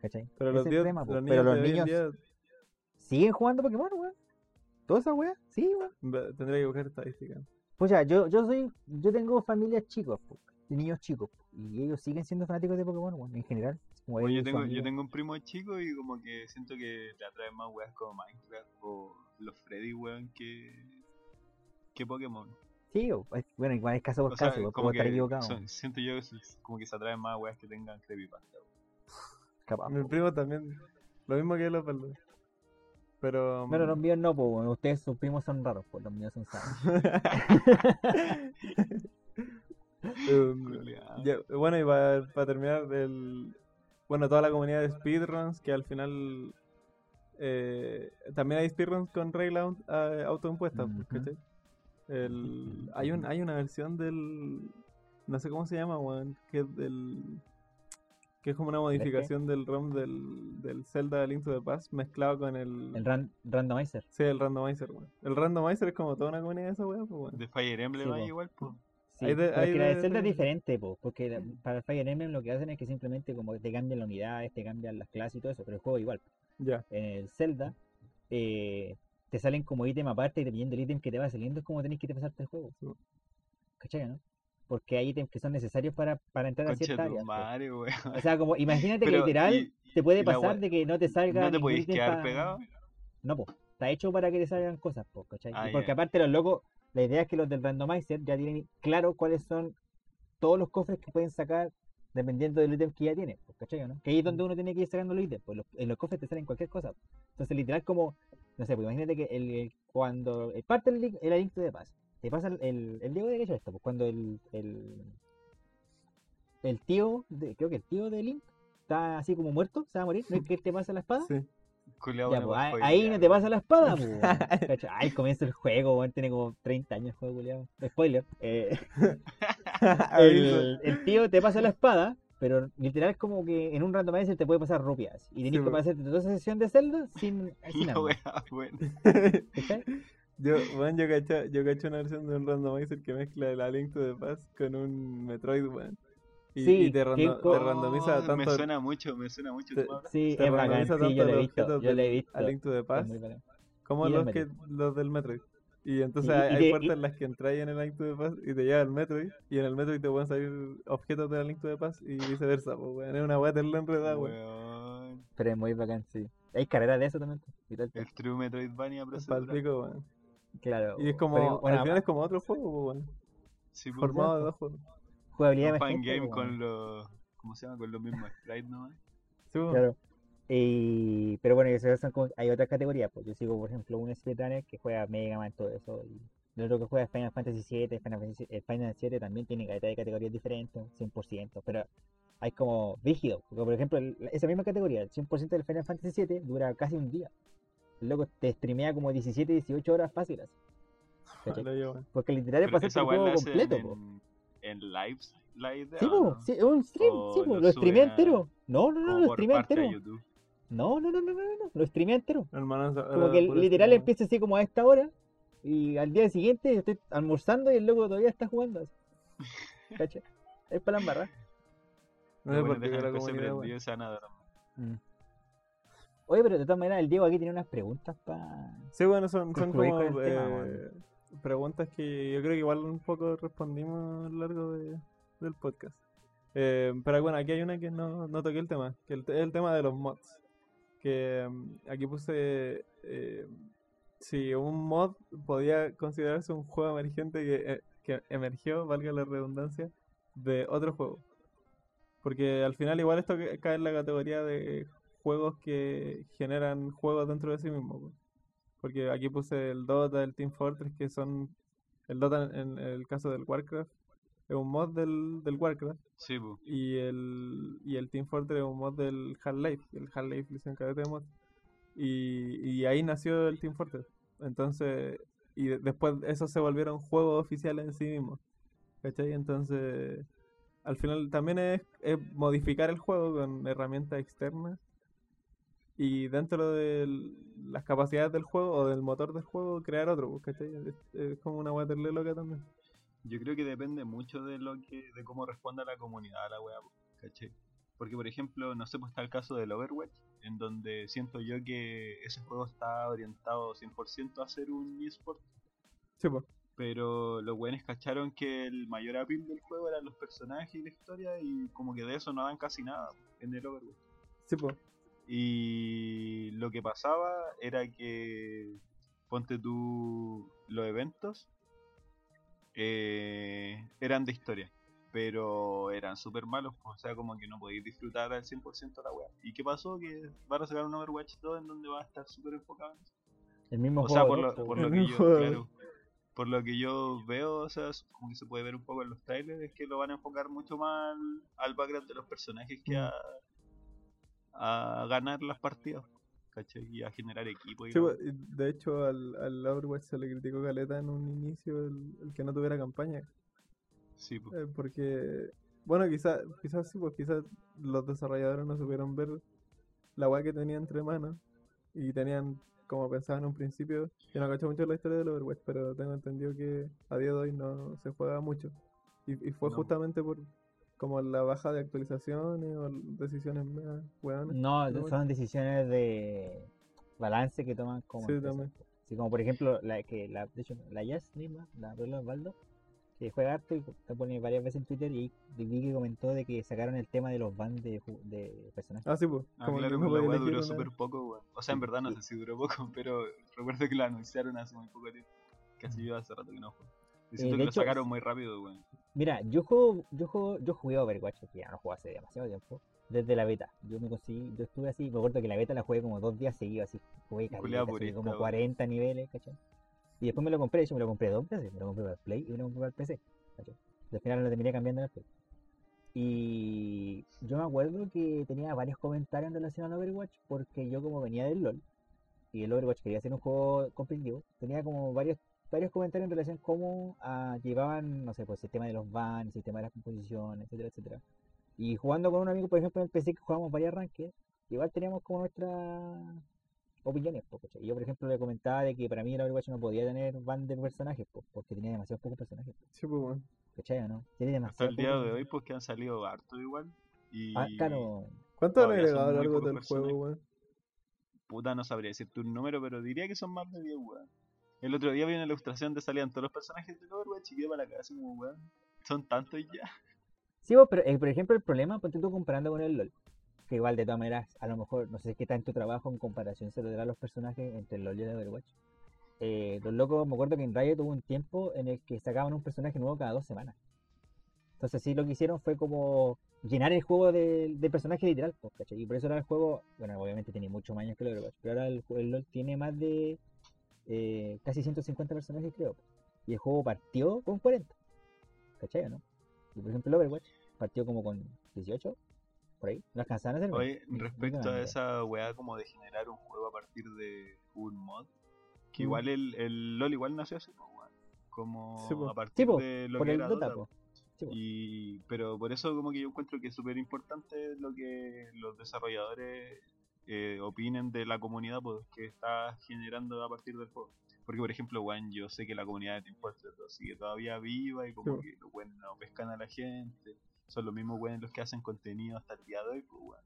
¿Cachai? Pero Ese los, es el tema, pues. los Pero niños los niños siguen jugando Pokémon, weón. Toda esa weá, sí, weón. tendría que buscar estadísticas. Pucha, yo, yo soy, yo tengo familias chicos, po, niños chicos, po, y ellos siguen siendo fanáticos de Pokémon, weón, en general. yo tengo, yo tengo un primo chico y como que siento que le atraen más weas como Minecraft o los Freddy, weón, que, que Pokémon. Sí, bueno, igual es caso por O sea, caso, pues, como puedo estar equivocado, son- siento yo como que se atraen más weas que tengan creepypasta. weón. capaz. Mi primo también, lo mismo que los Pero. Bueno, los míos no, pues ustedes sus primos son raros, pues los míos son sanos. ya, bueno, y para terminar, el, bueno, toda la comunidad de speedruns, que al final. eh, también hay speedruns con reglas au- ah, autoimpuestas, pues. ¿cachai? El, hay, un, hay una versión del. No sé cómo se llama, weón. Que es del. Que es como una modificación del ROM del, del Zelda Link to the Past mezclado con el. El ran- randomizer. Sí, el randomizer, weón. El randomizer es como toda una comunidad de esa weá, pues, weón. De Fire Emblem Sí, hay po. igual, pues. Sí, Ahí de- ahí la de Zelda es diferente, po, porque para el Fire Emblem lo que hacen es que simplemente como te cambian las unidades, te cambian las clases y todo eso, pero el juego igual. Ya. en el Zelda, eh, te salen como ítem aparte y dependiendo del ítem que te va saliendo es como tenés que te pasarte el juego. Sí. ¿Cachai, no? Porque hay ítems que son necesarios para, para entrar a Concha madre, weón. O sea, como imagínate que literal y- te puede pasar de que no te salga ¿No te podéis quedar pa- pegado? No, pues, está hecho para que te salgan cosas, po, ¿cachai? Ah, Y porque aparte los locos, la idea es que los del randomizer ya tienen claro cuáles son todos los cofres que pueden sacar dependiendo del ítem que ya tienen, po, ¿cachai? ¿no? Que ahí es donde uno tiene que ir sacando los ítems, pues los- en los cofres te salen cualquier cosa. Entonces, literal, como, no sé, pues imagínate que el, el- cuando el parte del link, el link de paz, te pasa el, el, el Diego de que hecho esto, pues cuando el, el, el tío, de, creo que el tío de Link está así como muerto, se va a morir, ¿no es que te pasa la espada? Sí. Ya, bueno, pues, ahí- ahí no te pasa la espada, pues. Ahí comienza el juego, weón. Tiene como 30 años el juego, culiao. Spoiler. Eh, el, el tío te pasa la espada, pero literal es como que en un randomizer te puede pasar rupias. Y tenés Sí, que pasarte toda esa sesión de Zelda sin, sin wea, bueno. Yo, bueno, yo cacho, yo cacho una versión de un randomizer que mezcla la Link to the Past con un Metroid, weón. Y, Sí, y te, rando- te randomiza Oh, Me tanto, suena mucho, me suena mucho. Te-. Sí, te es bacán. randomiza Sí, tanto yo lo he los visto. objetos Yo lo he del- visto. a Link to the Past bacán. como el los, que, los del Metroid. Y entonces Y- hay, y hay que- puertas y- en las que entras en el Link to the Past y te lleva al Metroid. Y en el Metroid te pueden salir objetos de la Link to the Past y viceversa, pues, weón. Es una weá terrible enredada, weón. Pero es muy bacán, sí. Hay carreras de eso también. y el. El True Metroidvania Es procedural. palpico, weón. Claro. Y es como, pero, bueno, al final es como otro juego, pues, weón. Sí, pues, Formado de dos juegos. jugabilidad game pues, con los. ¿Cómo se llama? Con los mismos sprites nomás. Sí. Claro. Y, pero bueno, eso son como- hay otras categorías. Pues yo sigo, por ejemplo, un speedrunner que juega Mega Man, todo eso. Y el otro que juega Final Fantasy VII. Final Fantasy, el Final 7 también tiene de categorías diferentes, 100%. Pero hay como rígido. Porque, por ejemplo, el- esa misma categoría, el 100% del Final Fantasy 7 dura casi un día. El loco te streamea como 17, 18 horas fáciles. Porque literal es esa el juego completo. po. en, en lives, la idea. Sí, ¿o po, no? sí, es un stream, O sí, po, lo lo streamea suben a- entero. No, no, no, lo streamea entero. No, no, no, no, no, no, lo streamea entero. Hermano, Como que literal empieza así como a esta hora y al día siguiente estoy almorzando y el loco todavía está jugando. así. ¿Cachai? Es para la embarrar. No sé por qué dejan la el PC comunidad, Oye, pero de todas maneras el Diego aquí tiene unas preguntas para... Sí, bueno, son, como tema, eh, preguntas que yo creo que igual un poco respondimos a lo largo de, del podcast. Eh, pero bueno, aquí hay una que no, no toqué el tema, que el, el tema de los mods. Que mm, aquí puse eh, si un mod podía considerarse un juego emergente que, eh, que emergió, valga la redundancia, de otro juego. Porque al final igual esto cae en la categoría de juegos que generan juegos dentro de sí mismos. pues. Porque aquí puse el Dota, el Team Fortress, que son. El Dota en, en el caso del Warcraft es un mod del, del Warcraft. Sí, pues. Y el, y el Team Fortress es un mod del Half-Life. El Half-Life le hicieron careta de mod. Y, y ahí nació el Team Fortress. Entonces. Y de- después esos se volvieron juegos oficiales en sí mismos. ¿Cachai? Entonces. Al final también es, es modificar el juego con herramientas externas y dentro de las capacidades del juego o del motor del juego crear otro, pues, ¿cachai? Es, es como una waterloo loca también. Yo creo que depende mucho de lo que, de cómo responda la comunidad a la weá, po, ¿cachai? Porque por ejemplo, no sé, pues está el caso del Overwatch, en donde siento yo que ese juego está orientado 100% a ser un eSport, Sí, pues. pero los buenos cacharon que el mayor appeal del juego eran los personajes y la historia y como que de eso no dan casi nada po, en el Overwatch. Sí, pues. Y lo que pasaba era que, ponte tú, los eventos eh, eran de historia, pero eran súper malos, o sea, como que no podéis disfrutar al 100% la wea. ¿Y qué pasó? Que van a sacar un Overwatch 2 en donde va a estar súper enfocado en eso. El mismo O sea, juego por lo, por lo que yo, claro, por lo que yo veo, o sea, como que se puede ver un poco en los trailers, es que lo van a enfocar mucho más al, al background de los personajes que Mm. a, a ganar las partidas, ¿cachai? Y a generar equipo y Sí, pues, de hecho al, al Overwatch se le criticó caleta en un inicio el, el que no tuviera campaña. Sí, pues. eh, porque, bueno, quizás quizás sí, pues quizás los desarrolladores no supieron ver la weá que tenían entre manos y tenían como pensaban en un principio. Yo no cacho mucho la historia del Overwatch, pero tengo entendido que a día de hoy no se juega mucho. Y, y fue No. justamente por como la baja de actualizaciones o decisiones más weones. No, no, son decisiones de balance que toman como Sí, también. Así como por ejemplo, la que la, de hecho, la Jazz misma, la Paula Osvaldo, que juega harto y te pone varias veces en Twitter y ahí vi que comentó de que sacaron el tema de los bans de, de personajes. Ah, sí, pues. Ah, como claro, la duró súper poco, weón. O sea, en verdad no sé si duró poco, pero recuerdo que la anunciaron hace muy poco tiempo. Casi yo hace rato que no juego. Siento de que lo hecho, sacaron muy rápido, weón. Mira, yo juego, yo juego, yo jugué Overwatch, que ya no juego hace demasiado tiempo, desde la beta. Yo me conseguí, yo estuve así, me acuerdo que la beta la jugué como dos días seguidos, así, jugué caleta, purista, como weón. 40 niveles, ¿cachai? Y después me lo compré, hecho me lo compré dos veces, me lo compré para el Play y me lo compré para el PC, ¿cachai? Al final lo terminé cambiando en el Play. Y yo me acuerdo que tenía varios comentarios en relación al Overwatch, porque yo como venía del LoL, y el Overwatch quería hacer un juego competitivo, tenía como varios varios comentarios en relación a cómo ah, llevaban, no sé, pues el tema de los bans, el sistema de las composiciones, etcétera, etcétera. Y jugando con un amigo, por ejemplo, en el PC que jugábamos varias ranked, igual teníamos como nuestras opiniones, po, ¿cachai? Y yo, por ejemplo, le comentaba de que para mí el Overwatch no podía tener ban de personajes, po, porque tenía demasiados pocos personajes, po, Sí, pues, weón. ¿cachai o no? Tiene Hasta el día de hoy, pues que han salido harto igual. Y Ah, claro, ¿Cuánto han agregado a lo largo del juego, personajes. weón? puta, no sabría decirte un número, pero diría que son más de 10, weón. El otro día vi una ilustración de salían todos los personajes de Overwatch y quedé para la casa como, weón. Son tantos ya. Sí, vos, pero eh, por ejemplo el problema, ponte tú comparando con el LOL, que igual de todas maneras, a lo mejor, no sé qué tanto trabajo en comparación se le dará a los personajes entre el LOL y el Overwatch. Eh, los locos, me acuerdo que en Riot tuvo un tiempo en el que sacaban un personaje nuevo cada dos semanas. Entonces sí lo que hicieron fue como llenar el juego de, personajes literal, ¿cachai? Y por eso ahora el juego, bueno, obviamente tiene mucho más años que el Overwatch, pero ahora el, el LOL tiene más de eh, casi 150 personajes, creo. Y el juego partió con 40. ¿Cachai o no? Y por ejemplo el Overwatch partió como con 18, por ahí. No alcanzaban a hacer. Oye, respecto a esa weá como de generar un juego a partir de un mod, que Mm. igual el, el LOL igual nació así. Como Sí, a partir Sí, po, de lo por que el era Dota, Dota, po. Sí, po. Y, pero por eso como que yo encuentro que es súper importante lo que los desarrolladores eh, opinen de la comunidad pues, que está generando a partir del juego. Porque por ejemplo, weón, yo sé que la comunidad de Team Fortress 2 sigue todavía viva y como Sí. que los weones no pescan a la gente. Son los mismos weones los que hacen contenido hasta el día de hoy, pues.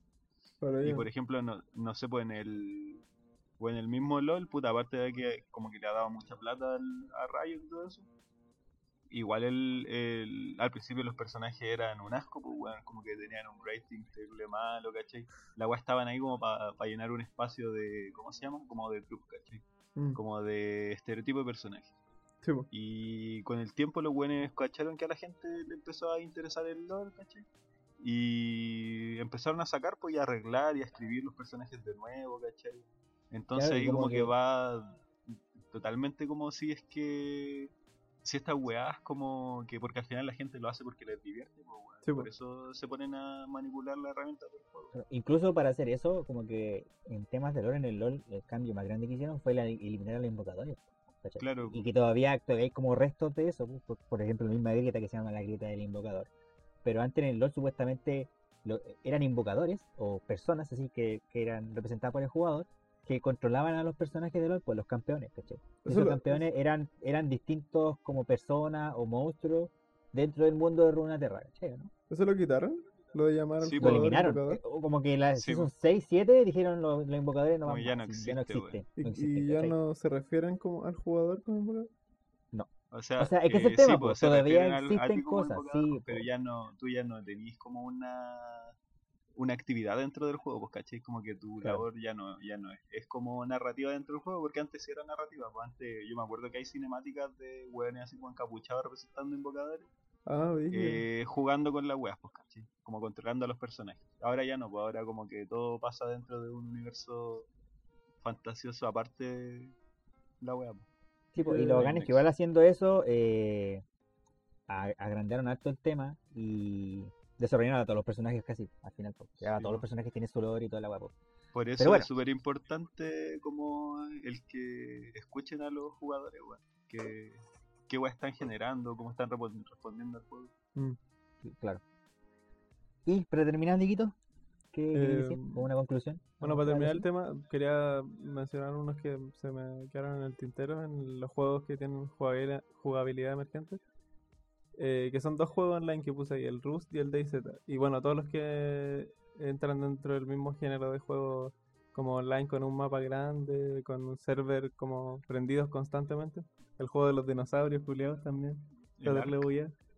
Para Y por ejemplo, no, no sé, pues en el en el mismo LOL, puta, aparte de que como que le ha dado mucha plata al- a Riot y todo eso. Igual el, el- al principio los personajes eran un asco, pues weón, como que tenían un rating terrible malo, ¿cachai? La weá estaban ahí como para llenar un espacio de, ¿cómo se llama? Como de truco, ¿cachai? Mm, Como de estereotipo de personaje. Sí, pues. Y con el tiempo los buenos cacharon que a la gente le empezó a interesar el LOL, ¿cachai? Y empezaron a sacar, pues, y a arreglar y a escribir los personajes de nuevo, ¿cachai? Entonces Claro, ahí como como que... que- va totalmente como si es que... Si estas weás como que porque al final la gente lo hace porque les divierte, pues. Sí, por pues. eso se ponen a manipular la herramienta del juego. Pero incluso para hacer eso, como que en temas de lore en el LOL, el cambio más grande que hicieron fue la eliminar a los invocadores. ¿cachai? Claro, Y que todavía todavía hay como restos de eso, pues, por, por ejemplo, la misma grieta que se llama la grieta del invocador. Pero antes en el LoL supuestamente lo- eran invocadores o personas así que, que eran representadas por el jugador que controlaban a los personajes de LoL, pues los campeones, ¿cachai? Eso Esos lo- campeones eran, eran distintos como personas o monstruos dentro del mundo de Runeterra, ¿cachai? ¿no? ¿Eso lo quitaron? Lo de llamar al Sí, Lo pues, eliminaron. invocador. eh, o como que la Sí, pues. 6, 7 dijeron los, los invocadores no Como van ya no sí, ya no existe, existen. Y, no ya no se refieren como al jugador como invocador. O sea, O sea, es que ese es el eh, sí, tema, pues, pues, se todavía al- existen cosas, sí, pues, pero pues. ya no, tú ya no tenís como una una actividad dentro del juego, pues cachai, como que tu Claro. labor ya no, ya no es, es como narrativa dentro del juego, porque antes sí era narrativa, pues antes yo me acuerdo que hay cinemáticas de weones así como encapuchados representando invocadores, Ah, dije. eh, jugando con las weas, pues cachai, como controlando a los personajes. Ahora ya no, pues ahora como que todo pasa dentro de un universo fantasioso aparte de la wea. pues. Sí, pues, y Eh, lo bacán es que igual haciendo eso, eh, a- agrandaron harto el tema y desarrollaron a todos los personajes casi, al final. Pues. Sí, todos los personajes tienen su lore y toda la guapo. Por eso bueno. es súper importante como el que escuchen a los jugadores, weón. Que qué weá están generando, cómo están respondiendo al juego. Mm. Sí, claro. Y para terminar, Niquito, ¿qué Eh, una conclusión? Bueno, ¿Algo para terminar el tema, quería mencionar unos que se me quedaron en el tintero en los juegos que tienen jugabilidad, jugabilidad emergente. Eh, que son dos juegos online que puse ahí, el Rust y el DayZ. Y bueno, todos los que entran dentro del mismo género de juego como online con un mapa grande, con un server como prendidos constantemente. El juego de los dinosaurios, culiados también. El Ark.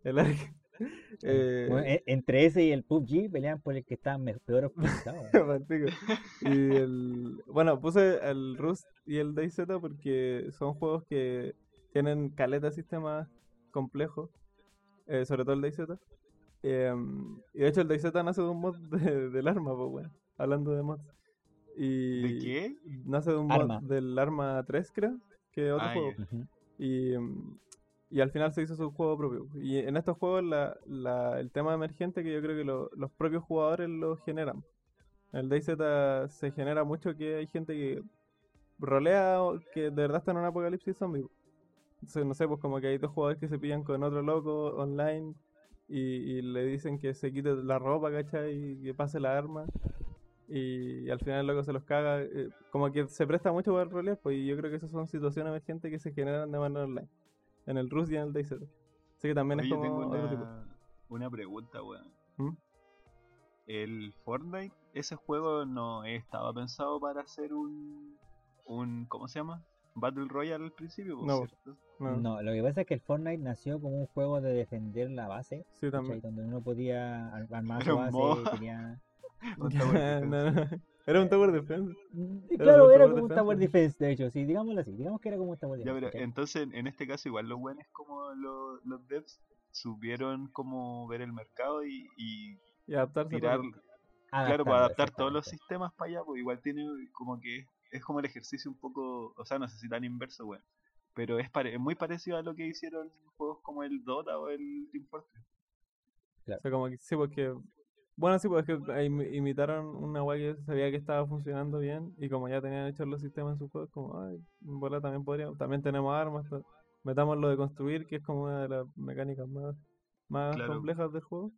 El Ark. Eh, Bueno, e- entre ese y el PUBG pelean por el que está peor pico. Y el, bueno, puse el Rust y el DayZ porque son juegos que tienen caleta de sistemas complejos, eh, sobre todo el DayZ. Em, y de hecho el DayZ nace de un mod de- del arma, pues bueno, hablando de mods. Y ¿De qué? Nace de un mod del Arma 3, creo, que es otro Ah, juego. Y, mm, y al final se hizo su juego propio. Y en estos juegos la, la- el tema emergente que yo creo que lo- los propios jugadores lo generan. En el DayZ se genera mucho que hay gente que rolea o que de verdad está en un apocalipsis zombie. Entonces, no sé, pues como que hay dos jugadores que se pillan con otro loco online y, y le dicen que se quite la ropa, ¿cachai? Y que pase la arma. Y, al final el loco se los caga. eh, como que se presta mucho para el rolear, pues y yo creo que esas son situaciones emergentes que se generan de manera online. En el Rust y en el DayZ. Así que también Oye, es como tengo otro tipo. una, una pregunta, weón. ¿Mm? El Fortnite, ese juego no estaba pensado para hacer un, un ¿cómo se llama? Battle Royale al principio, pues, No. ¿cierto? No, No, lo que pasa es que el Fortnite nació como un juego de defender la base, sí, también. donde uno podía ar- armar Era su un base, tenía... Un Tower Defense. No, no. Era un Tower Defense. Mm, Era Claro, como era Tower como un Tower. Defense, de hecho, sí, digámoslo así, digamos que era como un Tower Ya, Defense. pero ¿cachai? entonces en este caso igual lo bueno es como lo- los devs supieron cómo ver el mercado y, y Y adaptarse. tirar, todo. claro, para adaptar todos los sistemas para allá, pues igual tiene como que es como el ejercicio un poco, o sea, no sé si tan inverso, weón. Pero es, pare- es muy parecido a lo que hicieron juegos como el Dota o el Team Fortress. O sea, como que sí, porque. Bueno, sí, es que ahí imi- imitaron una guay que sabía que estaba funcionando bien y como ya tenían hechos los sistemas en sus juegos, como, ay, bola también podríamos. También tenemos armas. Metamos lo de construir, que es como una de las mecánicas más, más Claro. complejas del juego.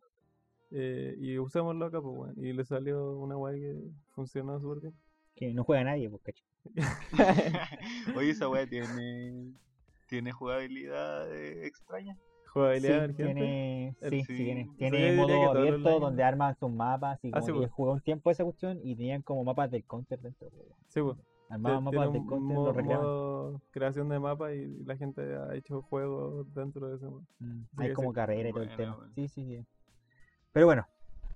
eh, y usémoslo acá, pues, bueno. Y le salió una guay que funcionó súper bien. Que no juega nadie, pues, ¿cachai? Oye, esa weá tiene, tiene jugabilidad extraña. Jugabilidad Sí, tiene, sí, sí. sí, tiene, tiene modo abierto online- donde arman sus mapas y Ah, como pues. jugué un tiempo esa cuestión y tenían como mapas del counter dentro. pues. Sí, pues. Armaban Tiene mapas del un counter, mo- los modo creación de mapa y la gente ha hecho juegos dentro de ese modo. Mm, Sí, Hay como sí. carrera y todo el tema. Sí, sí, sí. Pero bueno,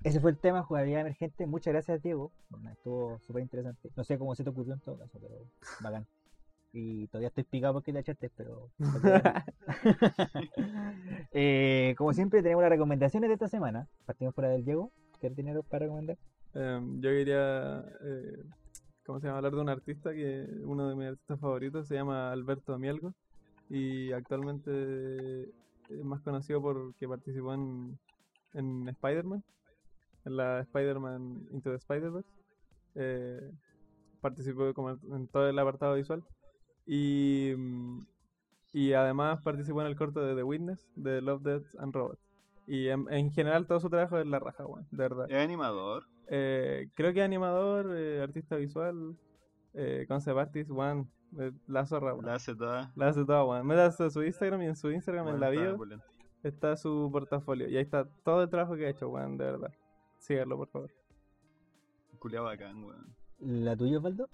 ese fue el tema, jugabilidad emergente. Muchas gracias, Diego. Bueno, estuvo súper interesante. No sé cómo se te ocurrió en todo caso, pero bacán. Y todavía estoy picado porque te echaste, pero... Eh, como siempre, tenemos las recomendaciones de esta semana. Partimos la del Diego. ¿Qué dinero para recomendar? Em, yo quería, eh, ¿cómo se llama? Hablar de un artista que uno de mis artistas favoritos se llama Alberto Amialgo y actualmente es más conocido porque participó en, en Spider-Man, en la Spider-Man Into the Spider-Verse. Eh, participó como en todo el apartado visual y, y además participó en el corto de The Witness de Love, Death and Robots. Y en, en general todo su trabajo es la raja, de verdad. Es animador. Eh, creo que animador, eh, artista visual, eh, concept artist, one, la zorra. La hace toda. La hace toda, weón. Métase a su Instagram y en su Instagram, en la bio, está su portafolio. Y ahí está todo el trabajo que ha hecho, weón, de verdad. Síganlo, por favor. Culeado bacán, weón. ¿La tuya, Osvaldo?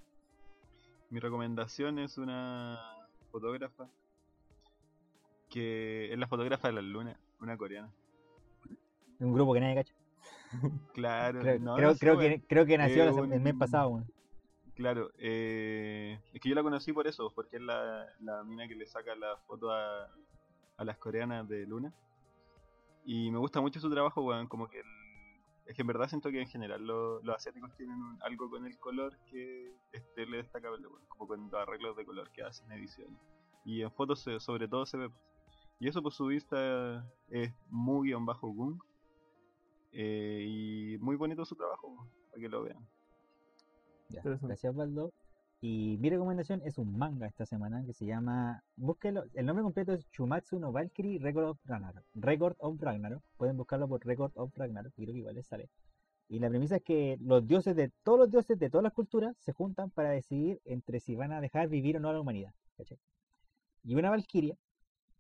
Mi recomendación es una fotógrafa que es la fotógrafa de la luna, una coreana. Un grupo que nadie cacha. Claro, Creo, no, creo, no sé, creo weón. que, creo que nació Eh, el mes pasado. weón. Claro, eh, es que yo la conocí por eso, porque es la, la mina que le saca la foto a, a las coreanas de Luna. Y me gusta mucho su trabajo, weón, como que el- es que en verdad siento que en general lo- los asiáticos tienen un- algo con el color que este le destacable, weón, como con los arreglos de color que hacen ediciones. Y en fotos se- sobre todo se ve. pues. Y eso por su vista es muy bajo gung eh, y muy bonito su trabajo, weón, para que lo vean. Ya. Gracias, Osvaldo. Y mi recomendación es un manga esta semana que se llama. Búsquelo. El nombre completo es Chumatsu no Valkyrie Record of Ragnarok. Record of Ragnarok. Pueden buscarlo por Record of Ragnarok. y Creo que igual les sale. Y la premisa es que los dioses de todos los dioses de todas las culturas se juntan para decidir entre si van a dejar vivir o no a la humanidad. ¿cachai? Y una Valkyria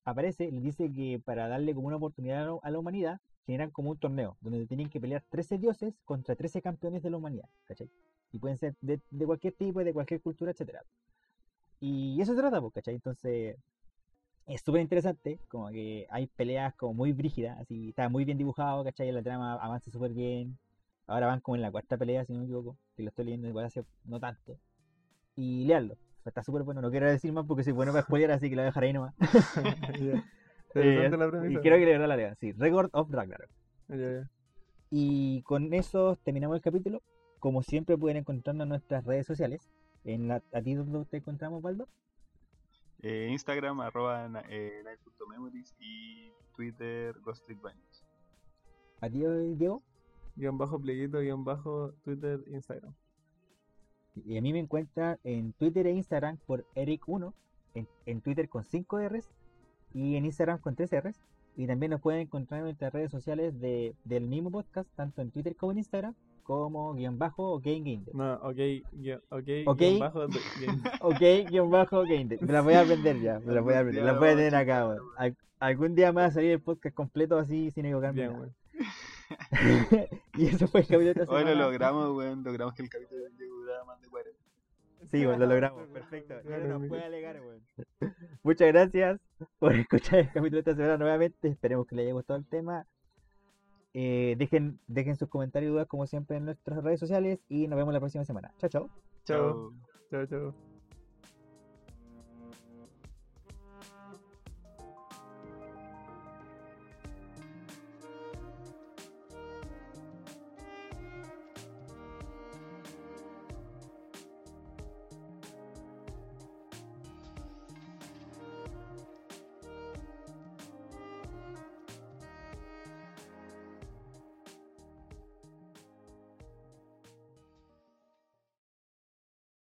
aparece, les dice que para darle como una oportunidad a la humanidad, generan como un torneo, donde tienen que pelear 13 dioses contra 13 campeones de la humanidad, ¿cachai? Y pueden ser de, de cualquier tipo, de cualquier cultura, etcétera. Y eso se trata, pues, ¿cachai? Entonces, es súper interesante, como que hay peleas como muy brígidas, así, está muy bien dibujado, ¿cachai? La trama avanza súper bien. Ahora van como en la cuarta pelea, si no me equivoco, que lo estoy leyendo igual hace no tanto. Y leanlo, está súper bueno, no quiero decir más porque soy bueno para spoiler, así que lo voy a dejar ahí nomás. Eh, la y premisa. quiero que de verdad la lean, sí, Record of Ragnarok. Ya, ya. Y con eso terminamos el capítulo. Como siempre pueden encontrarnos en nuestras redes sociales. En la, ¿A ti dónde te encontramos, Baldo? Eh, Instagram, arroba eh, night.memories y Twitter, Ghost. ¿A ti, Diego? Guión bajo pleguito, guion bajo Twitter, Instagram. Y a mí me encuentran en Twitter e Instagram por Eric1, en, en Twitter con 5 Rs y en Instagram con 3 Rs. Y también nos pueden encontrar en nuestras redes sociales de, del mismo podcast, tanto en Twitter como en Instagram, como guion bajo o Game Game Dev. No, ok, guion, ok, Ok. guion bajo guión- Ok, guion bajo Game Dev. Me la voy a aprender ya, me la voy a aprender, la voy a tener acá. Al- algún día me va a salir el podcast completo así sin equivocarme. Bien, y eso fue el capítulo de esta Hoy lo semana. logramos, weón. Logramos que el capítulo de durara más de 40. Sí, weón, lo logramos. Perfecto. Claro, No nos puede alegar, weón. Muchas gracias por escuchar el capítulo de esta semana nuevamente. Esperemos que les haya gustado el tema. Eh, dejen, dejen sus comentarios y dudas como siempre en nuestras redes sociales y nos vemos la próxima semana. Chao, chao. Chao, chao, chao.